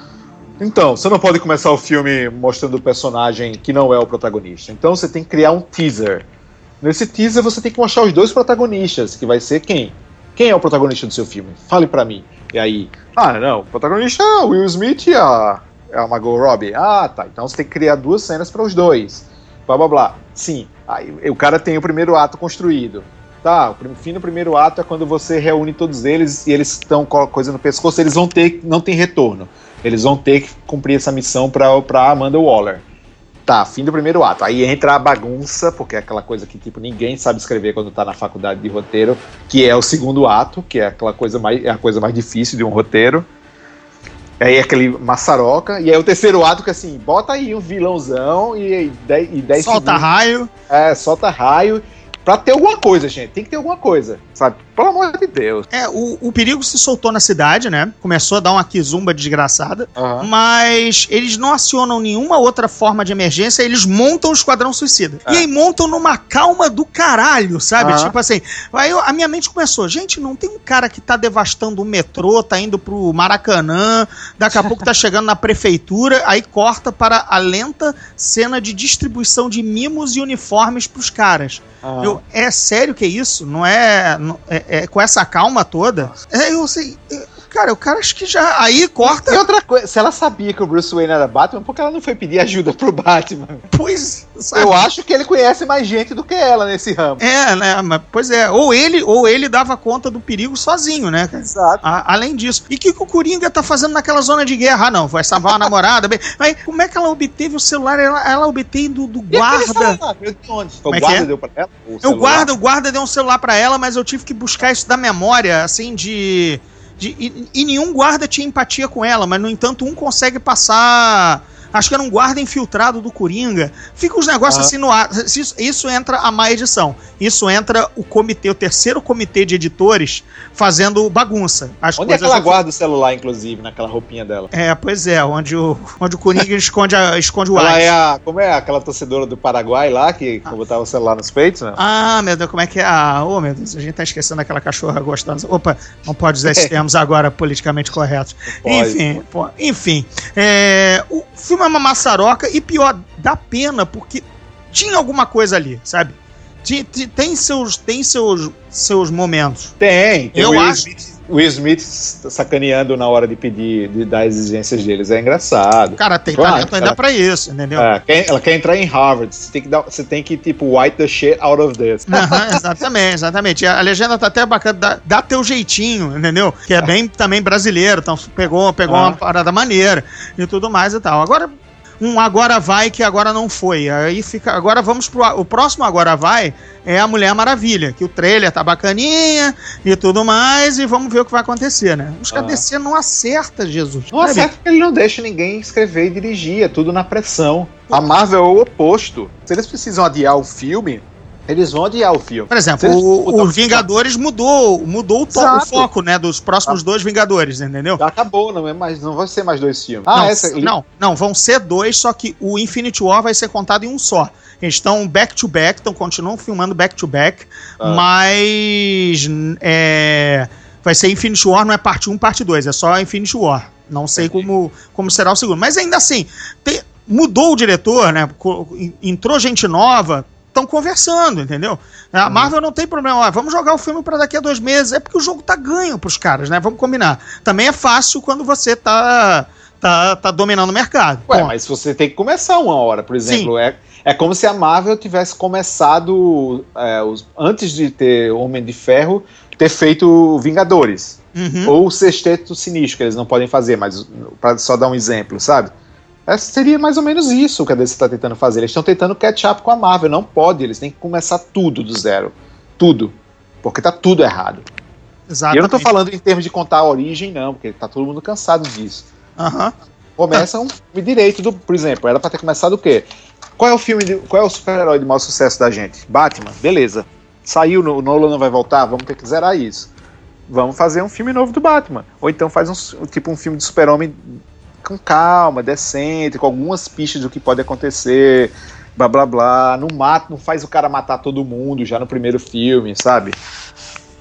Então, você não pode começar o filme mostrando o personagem que não é o protagonista. Então você tem que criar um teaser. Nesse teaser você tem que mostrar os dois protagonistas, que vai ser quem? Quem é o protagonista do seu filme? Fale pra mim. E aí, ah, não, o protagonista é o Will Smith e a, a Margot Robbie. Ah, tá. Então você tem que criar duas cenas para os dois. Blá blá blá. Sim. Aí o cara tem o primeiro ato construído. Tá, o fim do primeiro ato é quando você reúne todos eles e eles estão com a coisa no pescoço, eles vão ter, não tem retorno. Eles vão ter que cumprir essa missão pra, pra Amanda Waller. Tá, fim do primeiro ato. Aí entra a bagunça, porque é aquela coisa que, tipo, ninguém sabe escrever quando tá na faculdade de roteiro, que é o segundo ato, que é aquela coisa mais, é a coisa mais difícil de um roteiro. Aí é aquele maçaroca. E aí o terceiro ato, que assim, bota aí um vilãozão e, e 10 e dez Solta segundos- raio. É, solta raio. Pra ter alguma coisa, gente. Tem que ter alguma coisa. Sabe? Pelo amor de Deus. É, o, o perigo se soltou na cidade, né? Começou a dar uma quizumba desgraçada. Aham. Mas eles não acionam nenhuma outra forma de emergência, eles montam o Esquadrão Suicida. É. E aí montam numa calma do caralho, sabe? Aham. Tipo assim, aí eu- a minha mente começou, gente, não tem um cara que tá devastando o metrô, tá indo pro Maracanã, daqui a pouco tá chegando na prefeitura, aí corta para a lenta cena de distribuição de mimos e uniformes pros caras. Eu, é sério que é isso? Não é, é, é com essa calma toda? É, eu sei. Cara, o cara acho que já. Aí corta. E outra coisa, se ela sabia que o Bruce Wayne era Batman, por que ela não foi pedir ajuda pro Batman? Pois. sabe? Eu acho que ele conhece mais gente do que ela nesse ramo. É, né? Mas, pois é. Ou ele, ou ele dava conta do perigo sozinho, né? Exato. A- além disso. E o que, que o Coringa tá fazendo naquela zona de guerra? Ah, não, vai salvar a namorada. Bem, mas como é que ela obteve o celular? Ela, ela obteve do, do guarda. De onde? Como O é guarda é? deu pra ela? o Eu guarda, o guarda deu um celular pra ela, mas eu tive que buscar isso da memória, assim, de. De e, e nenhum guarda tinha empatia com ela, mas no entanto, um consegue passar. Acho que era um guarda infiltrado do Coringa. Fica os negócios Aham. assim no ar. Isso, isso entra a má edição. Isso entra o comitê, o terceiro comitê de editores, fazendo bagunça. As Onde é que ela guarda o celular, inclusive, naquela roupinha dela? É, pois é, onde o, onde o Coringa esconde, a, esconde o Ela Ice. é a. Como é aquela torcedora do Paraguai lá que botava o celular nos peitos, né? Ah, meu Deus, como é que é? Ah, ô, meu Deus, a gente tá esquecendo aquela cachorra gostosa. Opa, não pode usar esses termos agora politicamente corretos. Enfim, pô, enfim. é, o filme uma maçaroca e pior, dá pena, porque tinha alguma coisa ali, sabe? Ti- Tem seus, tem seus, seus momentos. Tem. tem Eu acho- Smith, Will Smith sacaneando na hora de pedir, de dar as exigências deles. É engraçado. Cara, tem Claro, talento ainda ela- pra isso, entendeu? É, quer- ela quer entrar em Harvard. Você tem que, dar, você tem que tipo, wipe the shit out of this. Aham, exatamente, exatamente. A legenda tá até bacana, dá, dá teu jeitinho, entendeu? Que é bem também brasileiro, então pegou, pegou Ah. uma parada maneira e tudo mais e tal. Agora, um agora vai que agora não foi. Aí fica. Agora vamos pro. O próximo agora vai é a Mulher Maravilha, que o trailer tá bacaninha e tudo mais, e vamos ver o que vai acontecer, né? Os Ah. KDC não acerta, Jesus. Não Sabe? acerta que ele não deixa ninguém escrever e dirigir, é tudo na pressão. A Marvel é o oposto. Se eles precisam adiar o filme, eles vão adiar o filme. Por exemplo, o- botar- os Vingadores mudou, mudou o, to- o foco, né? Dos próximos dois Vingadores, entendeu? Já acabou, não, é mais, não vai ser mais dois filmes. Ah, não, essa. não, não, vão ser dois, só que o Infinity War vai ser contado em um só. Eles estão back to back, então continuam filmando back to back, Ah. mas é, vai ser Infinity War, não é parte 1, parte 2, é só Infinity War. Não sei Entendi. como, como será o segundo. Mas ainda assim, tem- mudou o diretor, né? Entrou gente nova. Estão conversando, entendeu? A Uhum. Marvel não tem problema. ó, vamos jogar o filme para daqui a dois meses. É porque o jogo tá ganho pros caras, né? Vamos combinar. Também é fácil quando você tá, tá, tá dominando o mercado. Ué, Bom, mas você tem que começar uma hora, por exemplo. É, é como se a Marvel tivesse começado, é, os- antes de ter Homem de Ferro, ter feito Vingadores. uhum. Ou o Sexteto Sinistro, que eles não podem fazer, mas para só dar um exemplo, sabe? É, seria mais ou menos isso que a DC está tentando fazer. Eles estão tentando catch up com a Marvel. Não pode, eles têm que começar tudo do zero. Tudo. Porque tá tudo errado. E Exatamente. eu não tô falando em termos de contar a origem, não, porque tá todo mundo cansado disso. Aham. Começa um filme direito, do, por exemplo, era pra ter começado o quê? Qual é o filme, de- qual é o super-herói de maior sucesso da gente? Batman, beleza. Saiu, o Nolan não vai voltar, vamos ter que zerar isso. Vamos fazer um filme novo do Batman. Ou então faz um, tipo um filme de super-homem com calma, decente, com algumas pistas do que pode acontecer, blá blá blá. Não mata, não faz o cara matar todo mundo já no primeiro filme, sabe?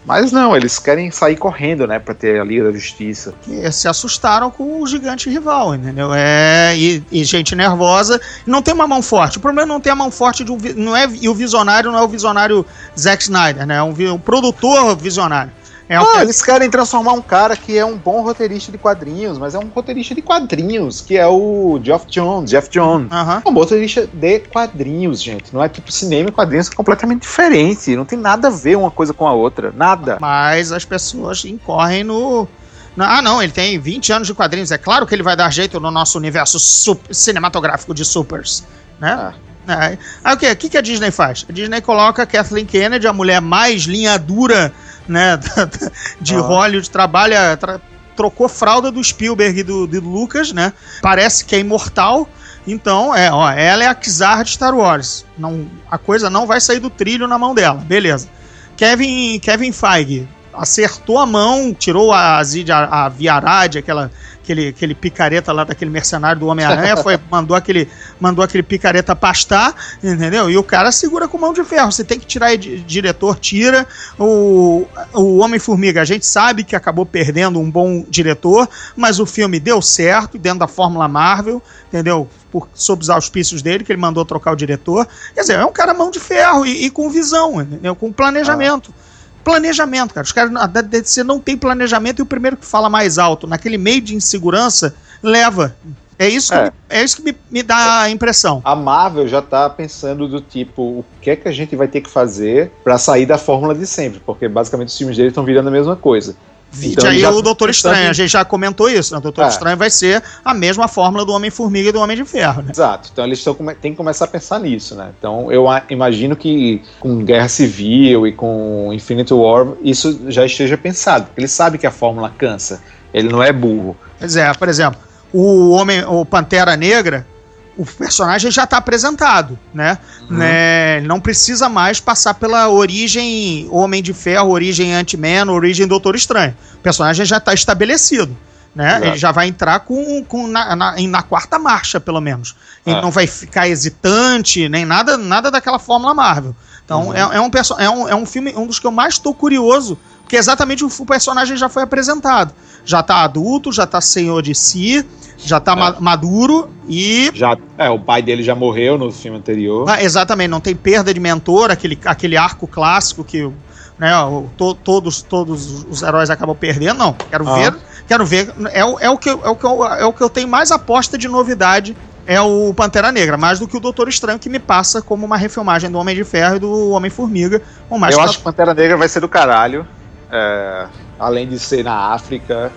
Mas não, eles querem sair correndo, né, pra ter a Liga da Justiça. Que se assustaram com o gigante rival, entendeu? É, e, e gente nervosa. Não tem uma mão forte. O problema é não ter a mão forte de um. Não é, e o visionário não é o visionário Zack Snyder, né? É um, um produtor visionário. É Ah, eles querem transformar um cara que é um bom roteirista de quadrinhos, mas é um roteirista de quadrinhos, que é o Geoff Jones, Jeff Jones. Aham. É um roteirista de quadrinhos, gente. Não é tipo cinema e quadrinhos, é completamente diferente. Não tem nada a ver uma coisa com a outra. Nada. Mas as pessoas incorrem no. Ah, não, ele tem 20 anos de quadrinhos. É claro que ele vai dar jeito no nosso universo cinematográfico de supers, né? É. Aí o que? O que que a Disney faz? A Disney coloca a Kathleen Kennedy, a mulher mais linha dura, né, de Ah. Hollywood, trabalha, tra- trocou fralda do Spielberg e do, do Lucas, né? Parece que é imortal. Então, é, ó, ela é a Kizar de Star Wars. Não, a coisa não vai sair do trilho na mão dela, beleza. Kevin, Kevin Feige acertou a mão, tirou a Zid, a, a Viarad, aquela aquele, aquele picareta lá daquele mercenário do Homem-Aranha, foi, mandou aquele, mandou aquele picareta pastar, entendeu? E o cara segura com mão de ferro. Você tem que tirar, diretor, tira. O, o Homem-Formiga, a gente sabe que acabou perdendo um bom diretor, mas o filme deu certo dentro da Fórmula Marvel, entendeu? Por, sob os auspícios dele, que ele mandou trocar o diretor. Quer dizer, é um cara mão de ferro e, e com visão, entendeu? Com planejamento. Ah planejamento, cara. Os caras da DC não tem planejamento e o primeiro que fala mais alto, naquele meio de insegurança, leva. É isso que, é. Me, é isso que me, me dá a impressão. A Marvel já tá pensando do tipo, o que é que a gente vai ter que fazer para sair da fórmula de sempre, porque basicamente os filmes dele estão virando a mesma coisa. Vide então, aí o Doutor Estranho, a gente já comentou isso, né? O Doutor é. Estranho vai ser a mesma fórmula do Homem-Formiga e do Homem de Ferro, né? Exato, então eles têm que começar a pensar nisso, né? Então eu imagino que com Guerra Civil e com Infinity War isso já esteja pensado, ele sabe que a fórmula cansa, ele não é burro. Pois é, por exemplo, o Homem, o Pantera Negra, o personagem já está apresentado, né? Uhum. né? Não precisa mais passar pela origem Homem de Ferro, origem Ant-Man, origem Doutor Estranho. O personagem já está estabelecido. Né? Ele já vai entrar com, com na, na, na quarta marcha, pelo menos. Ele é. não vai ficar hesitante, nem nada, nada daquela fórmula Marvel. Então uhum. é, é, um é, um, é um filme, um dos que eu mais estou curioso, porque exatamente o, o personagem já foi apresentado. Já está adulto, já está senhor de si, já tá é. ma maduro e. Já, é, o pai dele já morreu no filme anterior. Ah, exatamente, não tem perda de mentor, aquele, aquele arco clássico que né, to, todos, todos os heróis acabam perdendo. Não, quero ah. ver. Quero ver. É, é, o que, é, o que eu, é o que eu tenho mais aposta de novidade. É o Pantera Negra, mais do que o Doutor Estranho, que me passa como uma refilmagem do Homem de Ferro e do Homem-Formiga. Eu acho que Pantera Negra vai ser do caralho. É, além de ser na África,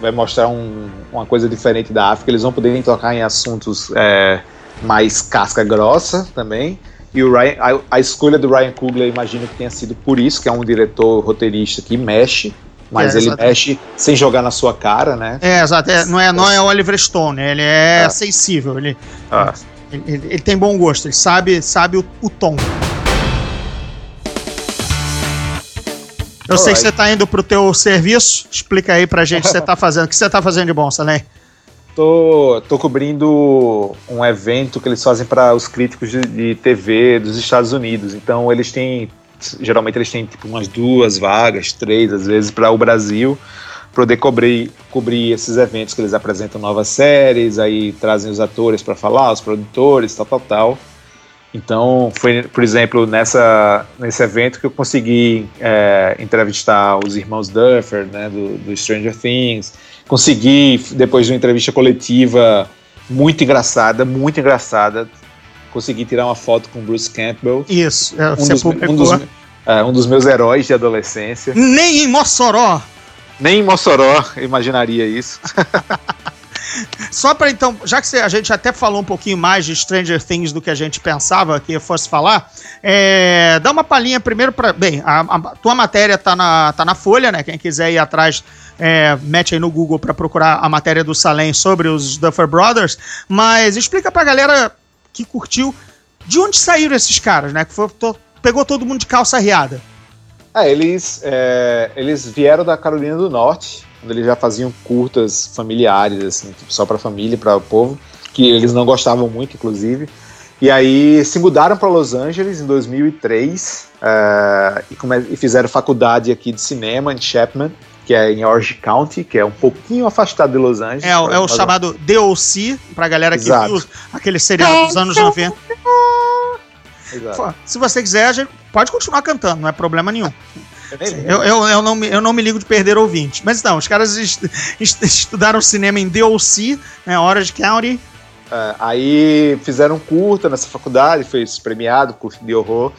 vai mostrar um, uma coisa diferente da África. Eles vão poder tocar em assuntos é, mais casca grossa também. E o Ryan, a, a, escolha do Ryan Coogler, imagino que tenha sido por isso, que é um diretor roteirista que mexe, mas é, ele mexe sem jogar na sua cara, né? É, exato. É, não, é, não é Oliver Stone, ele é, é. sensível, ele, ah. ele, ele, ele, tem bom gosto, ele sabe, sabe o, o tom. Eu sei que você está indo para o teu serviço. Explica aí para gente o que você está fazendo. O que você está fazendo de bom, Salem? Tô, tô cobrindo um evento que eles fazem para os críticos de, de, TV dos Estados Unidos. Então eles têm, geralmente eles têm tipo umas duas vagas, três às vezes para o Brasil, poder cobrir, cobrir esses eventos que eles apresentam novas séries, aí trazem os atores para falar, os produtores, tal, tal, tal. Então, foi, por exemplo, nessa, nesse evento que eu consegui é, entrevistar os irmãos Duffer, né, do, do, Stranger Things. Consegui, depois de uma entrevista coletiva muito engraçada, muito engraçada, consegui tirar uma foto com Bruce Campbell. Isso, é, um, dos, um, dos, é, um dos meus heróis de adolescência. Nem em Mossoró! Nem em Mossoró imaginaria isso. Só para então, já que a gente até falou um pouquinho mais de Stranger Things do que a gente pensava que fosse falar, é, dá uma palhinha primeiro para. Bem, a, a, tua matéria tá na, tá na Folha, né? Quem quiser ir atrás, é, mete aí no Google para procurar a matéria do Salem sobre os Duffer Brothers. Mas explica pra galera que curtiu de onde saíram esses caras, né? Que foi, pegou todo mundo de calça riada. É, eles, é, eles vieram da Carolina do Norte quando eles já faziam curtas familiares, assim, tipo, só para família, para o povo, que eles não gostavam muito, inclusive. E aí se mudaram para Los Angeles em 2003 uh, eh, e, e, fizeram faculdade aqui de cinema em Chapman, que é em Orange County, que é um pouquinho afastado de Los Angeles. É, é o chamado DOC, pra galera que Exato. viu aquele seriado dos anos 90. Exato. Se você quiser, a gente pode continuar cantando, não é problema nenhum. Eu, eu, eu, não me, eu não me ligo de perder ouvinte. Mas então, os caras est est estudaram cinema em DOC, né, Orange County. É, aí fizeram um curta nessa faculdade, foi premiado, curso de horror.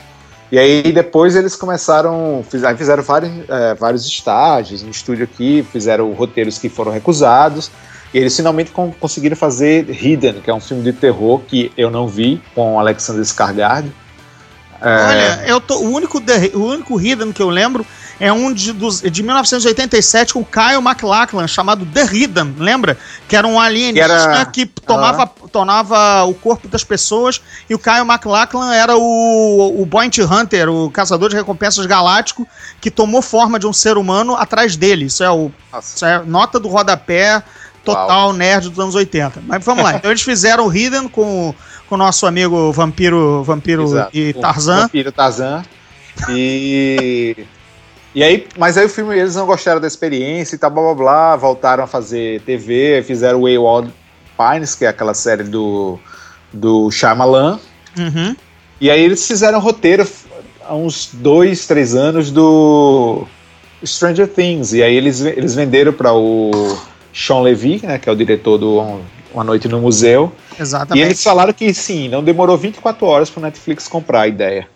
E aí depois eles começaram, fizeram, fizeram vários, é, vários estágios no estúdio aqui, fizeram roteiros que foram recusados. E eles finalmente conseguiram fazer Hidden, que é um filme de terror que eu não vi, com Alexander Skarsgård. É... Olha, eu tô, o, único, o único Hidden que eu lembro é um de, dos, de 1987 com Kyle MacLachlan, chamado The Hidden, lembra? Que era um alienígena Que era- que tomava, tomava o corpo das pessoas e o Kyle MacLachlan era o, o Bounty Hunter, o caçador de recompensas galáctico, que tomou forma de um ser humano atrás dele. Isso é o isso é nota do rodapé total nerd dos anos 80. Mas vamos lá. Então eles fizeram o Hidden com com o nosso amigo vampiro, vampiro Exato. e Tarzan. Vampiro Tarzan. E. E aí, mas aí o filme, eles não gostaram da experiência e tal, blá blá blá, voltaram a fazer TV, fizeram Wayward Pines, que é aquela série do, do Shyamalan, Uhum. e aí eles fizeram roteiro há uns dois, três anos do Stranger Things, e aí eles, eles venderam para o Sean Levy, né, que é o diretor do Uma Noite no Museu, e Exatamente. eles falaram que sim, não demorou 24 horas para Netflix comprar a ideia.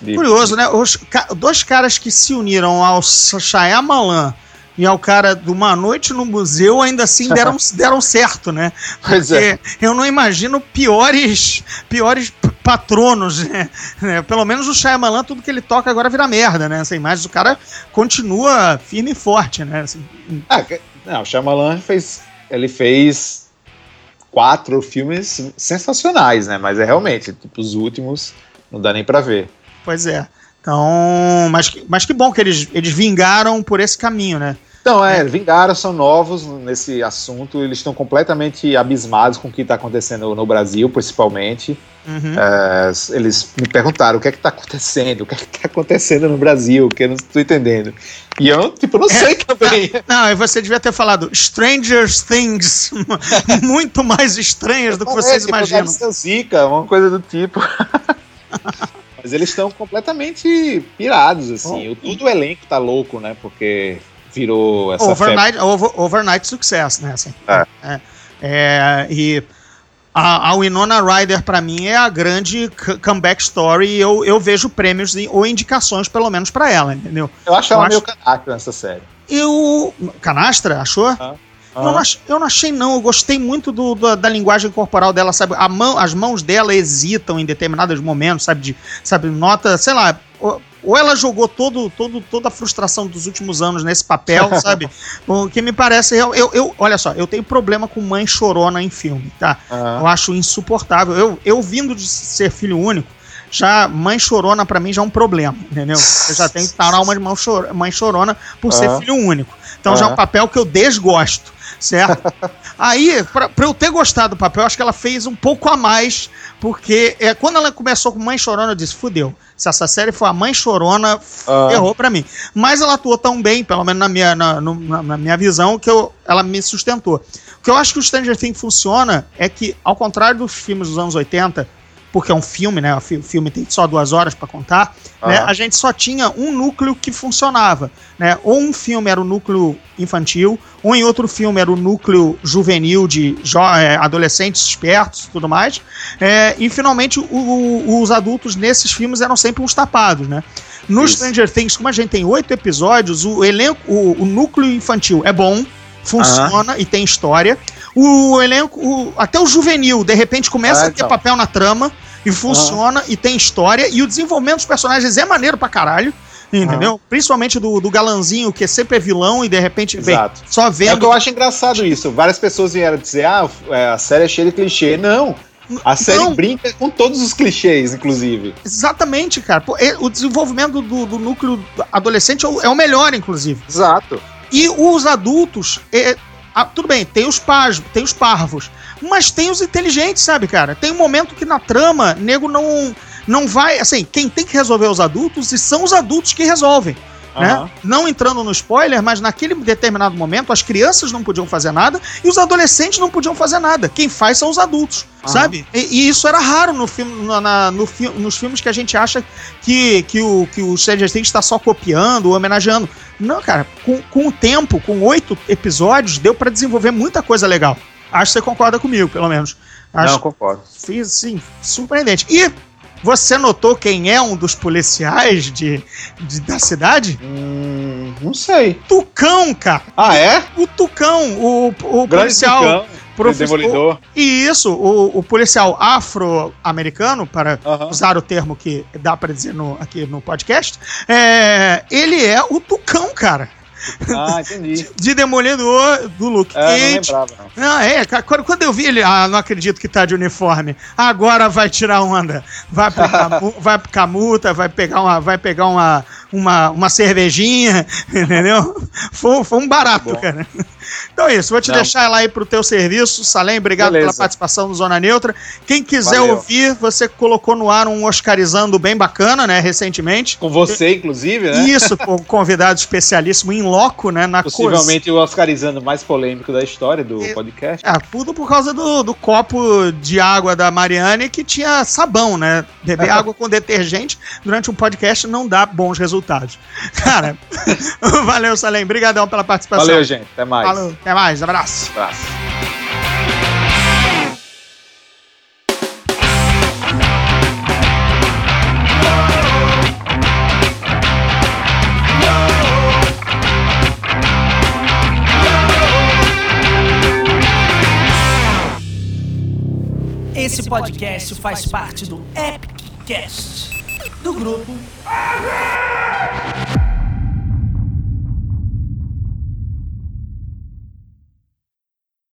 De- Curioso, né? Os ca- dois caras que se uniram ao Shyamalan e ao cara de Uma Noite no Museu ainda assim deram, deram certo, né? Pois é. Eu não imagino piores, piores patronos, né? É, Pelo menos o Shyamalan, tudo que ele toca agora vira merda, né? Assim, mas o cara continua firme e forte, né? Assim, Ah, não, o Shyamalan fez, ele fez quatro filmes sensacionais, né? Mas é realmente, tipo, os últimos não dá nem pra ver. pois é. Então, mas, mas que bom que eles, eles vingaram por esse caminho, né? Então, é, Vingaram são novos nesse assunto, eles estão completamente abismados com o que está acontecendo no Brasil, principalmente. Uhum. É, eles me perguntaram o que é que tá acontecendo, o que é que tá acontecendo no Brasil, que eu não estou entendendo. E eu, tipo, não sei também. Não, e você devia ter falado Stranger Things, muito mais estranhas do que vocês É, tipo, imaginam. Zika, uma coisa do tipo. Mas eles estão completamente pirados, assim. O, todo o elenco tá louco, né? Porque virou essa. Overnight, over- overnight success, né? Assim. É. É. É, e a, a Winona Ryder, pra mim, é a grande comeback story. E eu, eu vejo prêmios e- ou indicações, pelo menos, pra ela, entendeu? Eu acho eu ela acho- meio canário nessa série. Eu. Canastra, achou? Ah. Eu, não ach- eu não achei, não. Eu gostei muito do, da, da linguagem corporal dela, sabe? A mão, as mãos dela hesitam em determinados momentos, sabe? De, sabe, nota, sei lá. Ou, ela jogou todo, todo, toda a frustração dos últimos anos nesse papel, sabe? O que me parece. Eu, eu, eu- olha só, eu tenho problema com mãe chorona em filme, tá? Aham. Eu acho insuportável. Eu, eu vindo de ser filho único, já mãe chorona pra mim já é um problema, entendeu? Eu já tenho trauma de mãe chor- mãe chorona por ser Aham. filho único. Então já é um papel que eu desgosto, certo? Aí, pra, pra eu ter gostado do papel, acho que ela fez um pouco a mais, porque é, quando ela começou com Mãe Chorona, eu disse, fudeu. Se essa série for a Mãe Chorona, Ah. errou pra mim. Mas ela atuou tão bem, pelo menos na minha, na, na- na minha visão, que eu, ela me sustentou. O que eu acho que o Stranger Things funciona é que, ao contrário dos filmes dos anos 80, porque é um filme, né? O fi- filme tem só duas horas pra contar, né? Aham. A gente só tinha um núcleo que funcionava, né? Ou um filme era o núcleo infantil, ou em outro filme era o núcleo juvenil de jo- é, adolescentes espertos e tudo mais. É, e finalmente o- o- os adultos nesses filmes eram sempre uns tapados, né? No Isso. Stranger Things, como a gente tem oito episódios, o elenco, o, o núcleo infantil é bom, funciona e tem história. O elenco, o- até o juvenil, de repente começa Ah, a ter então. papel na trama e funciona e tem história. E o desenvolvimento dos personagens é maneiro pra caralho. Entendeu? Principalmente do, do galanzinho, que sempre é vilão e de repente vem Exato. só É o vendo. que eu acho engraçado isso. Várias pessoas vieram dizer, ah, é, a série é cheia de clichê. Não. A série Não. brinca com todos os clichês, inclusive. Exatamente, cara. É- o desenvolvimento do, do núcleo adolescente é o, é melhor, inclusive. Exato. E os adultos, é, ah, tudo bem, tem os pais, tem os parvos, mas tem os inteligentes, sabe, cara? Tem um momento que na trama, nego não não vai, assim, quem tem que resolver os adultos e são os adultos que resolvem. Né? Aham. Não entrando no spoiler, mas naquele determinado momento as crianças não podiam fazer nada e os adolescentes não podiam fazer nada. Quem faz são os adultos, Aham. sabe? E, e isso era raro no filme, na- na- no fi- nos filmes que a gente acha que, que o, que o Stranger Things está só copiando ou homenageando. Não, cara, com, com o tempo, com oito episódios, deu pra desenvolver muita coisa legal. Acho que você concorda comigo, pelo menos. Acho Não, concordo. Fiz, sim, surpreendente. E você notou quem é um dos policiais de, de- da cidade? Hum, não sei. Tucão, cara. Ah, é? O Tucão, o, o Grande policial, Tucão. professor. Demolidor. E isso, o, o policial afro-americano, para Aham. usar o termo que dá pra dizer no- aqui no podcast, é, ele é o Tucão, cara. Ah, entendi. De demolidor do Luke É, não Cage. lembrava, não. Não, é, cara, quando, quando eu vi ele, ah, não acredito que tá de uniforme. Agora vai tirar onda. Vai mu- vai aplicar multa, vai pegar uma, vai pegar uma, uma, uma cervejinha, entendeu? Foi, foi um barato, cara. Então é isso, vou te Não. deixar ela aí pro teu serviço. Salem, obrigado Beleza. pela participação no Zona Neutra. Quem quiser Valeu. ouvir, você colocou no ar um Oscarizando bem bacana, né, recentemente. Com você, inclusive, né? Isso, com um convidado especialíssimo em loco, né, na. Possivelmente o Oscarizando mais polêmico da história do E- podcast. É, tudo por causa do, do copo de água da Mariane que tinha sabão, né? Beber água com detergente durante um podcast não dá bons resultados. Cara, valeu, Salem. Obrigadão pela participação. Valeu, gente. Até mais. Falou, até mais, abraço. Abraço. Esse podcast faz parte do Epic Cast do grupo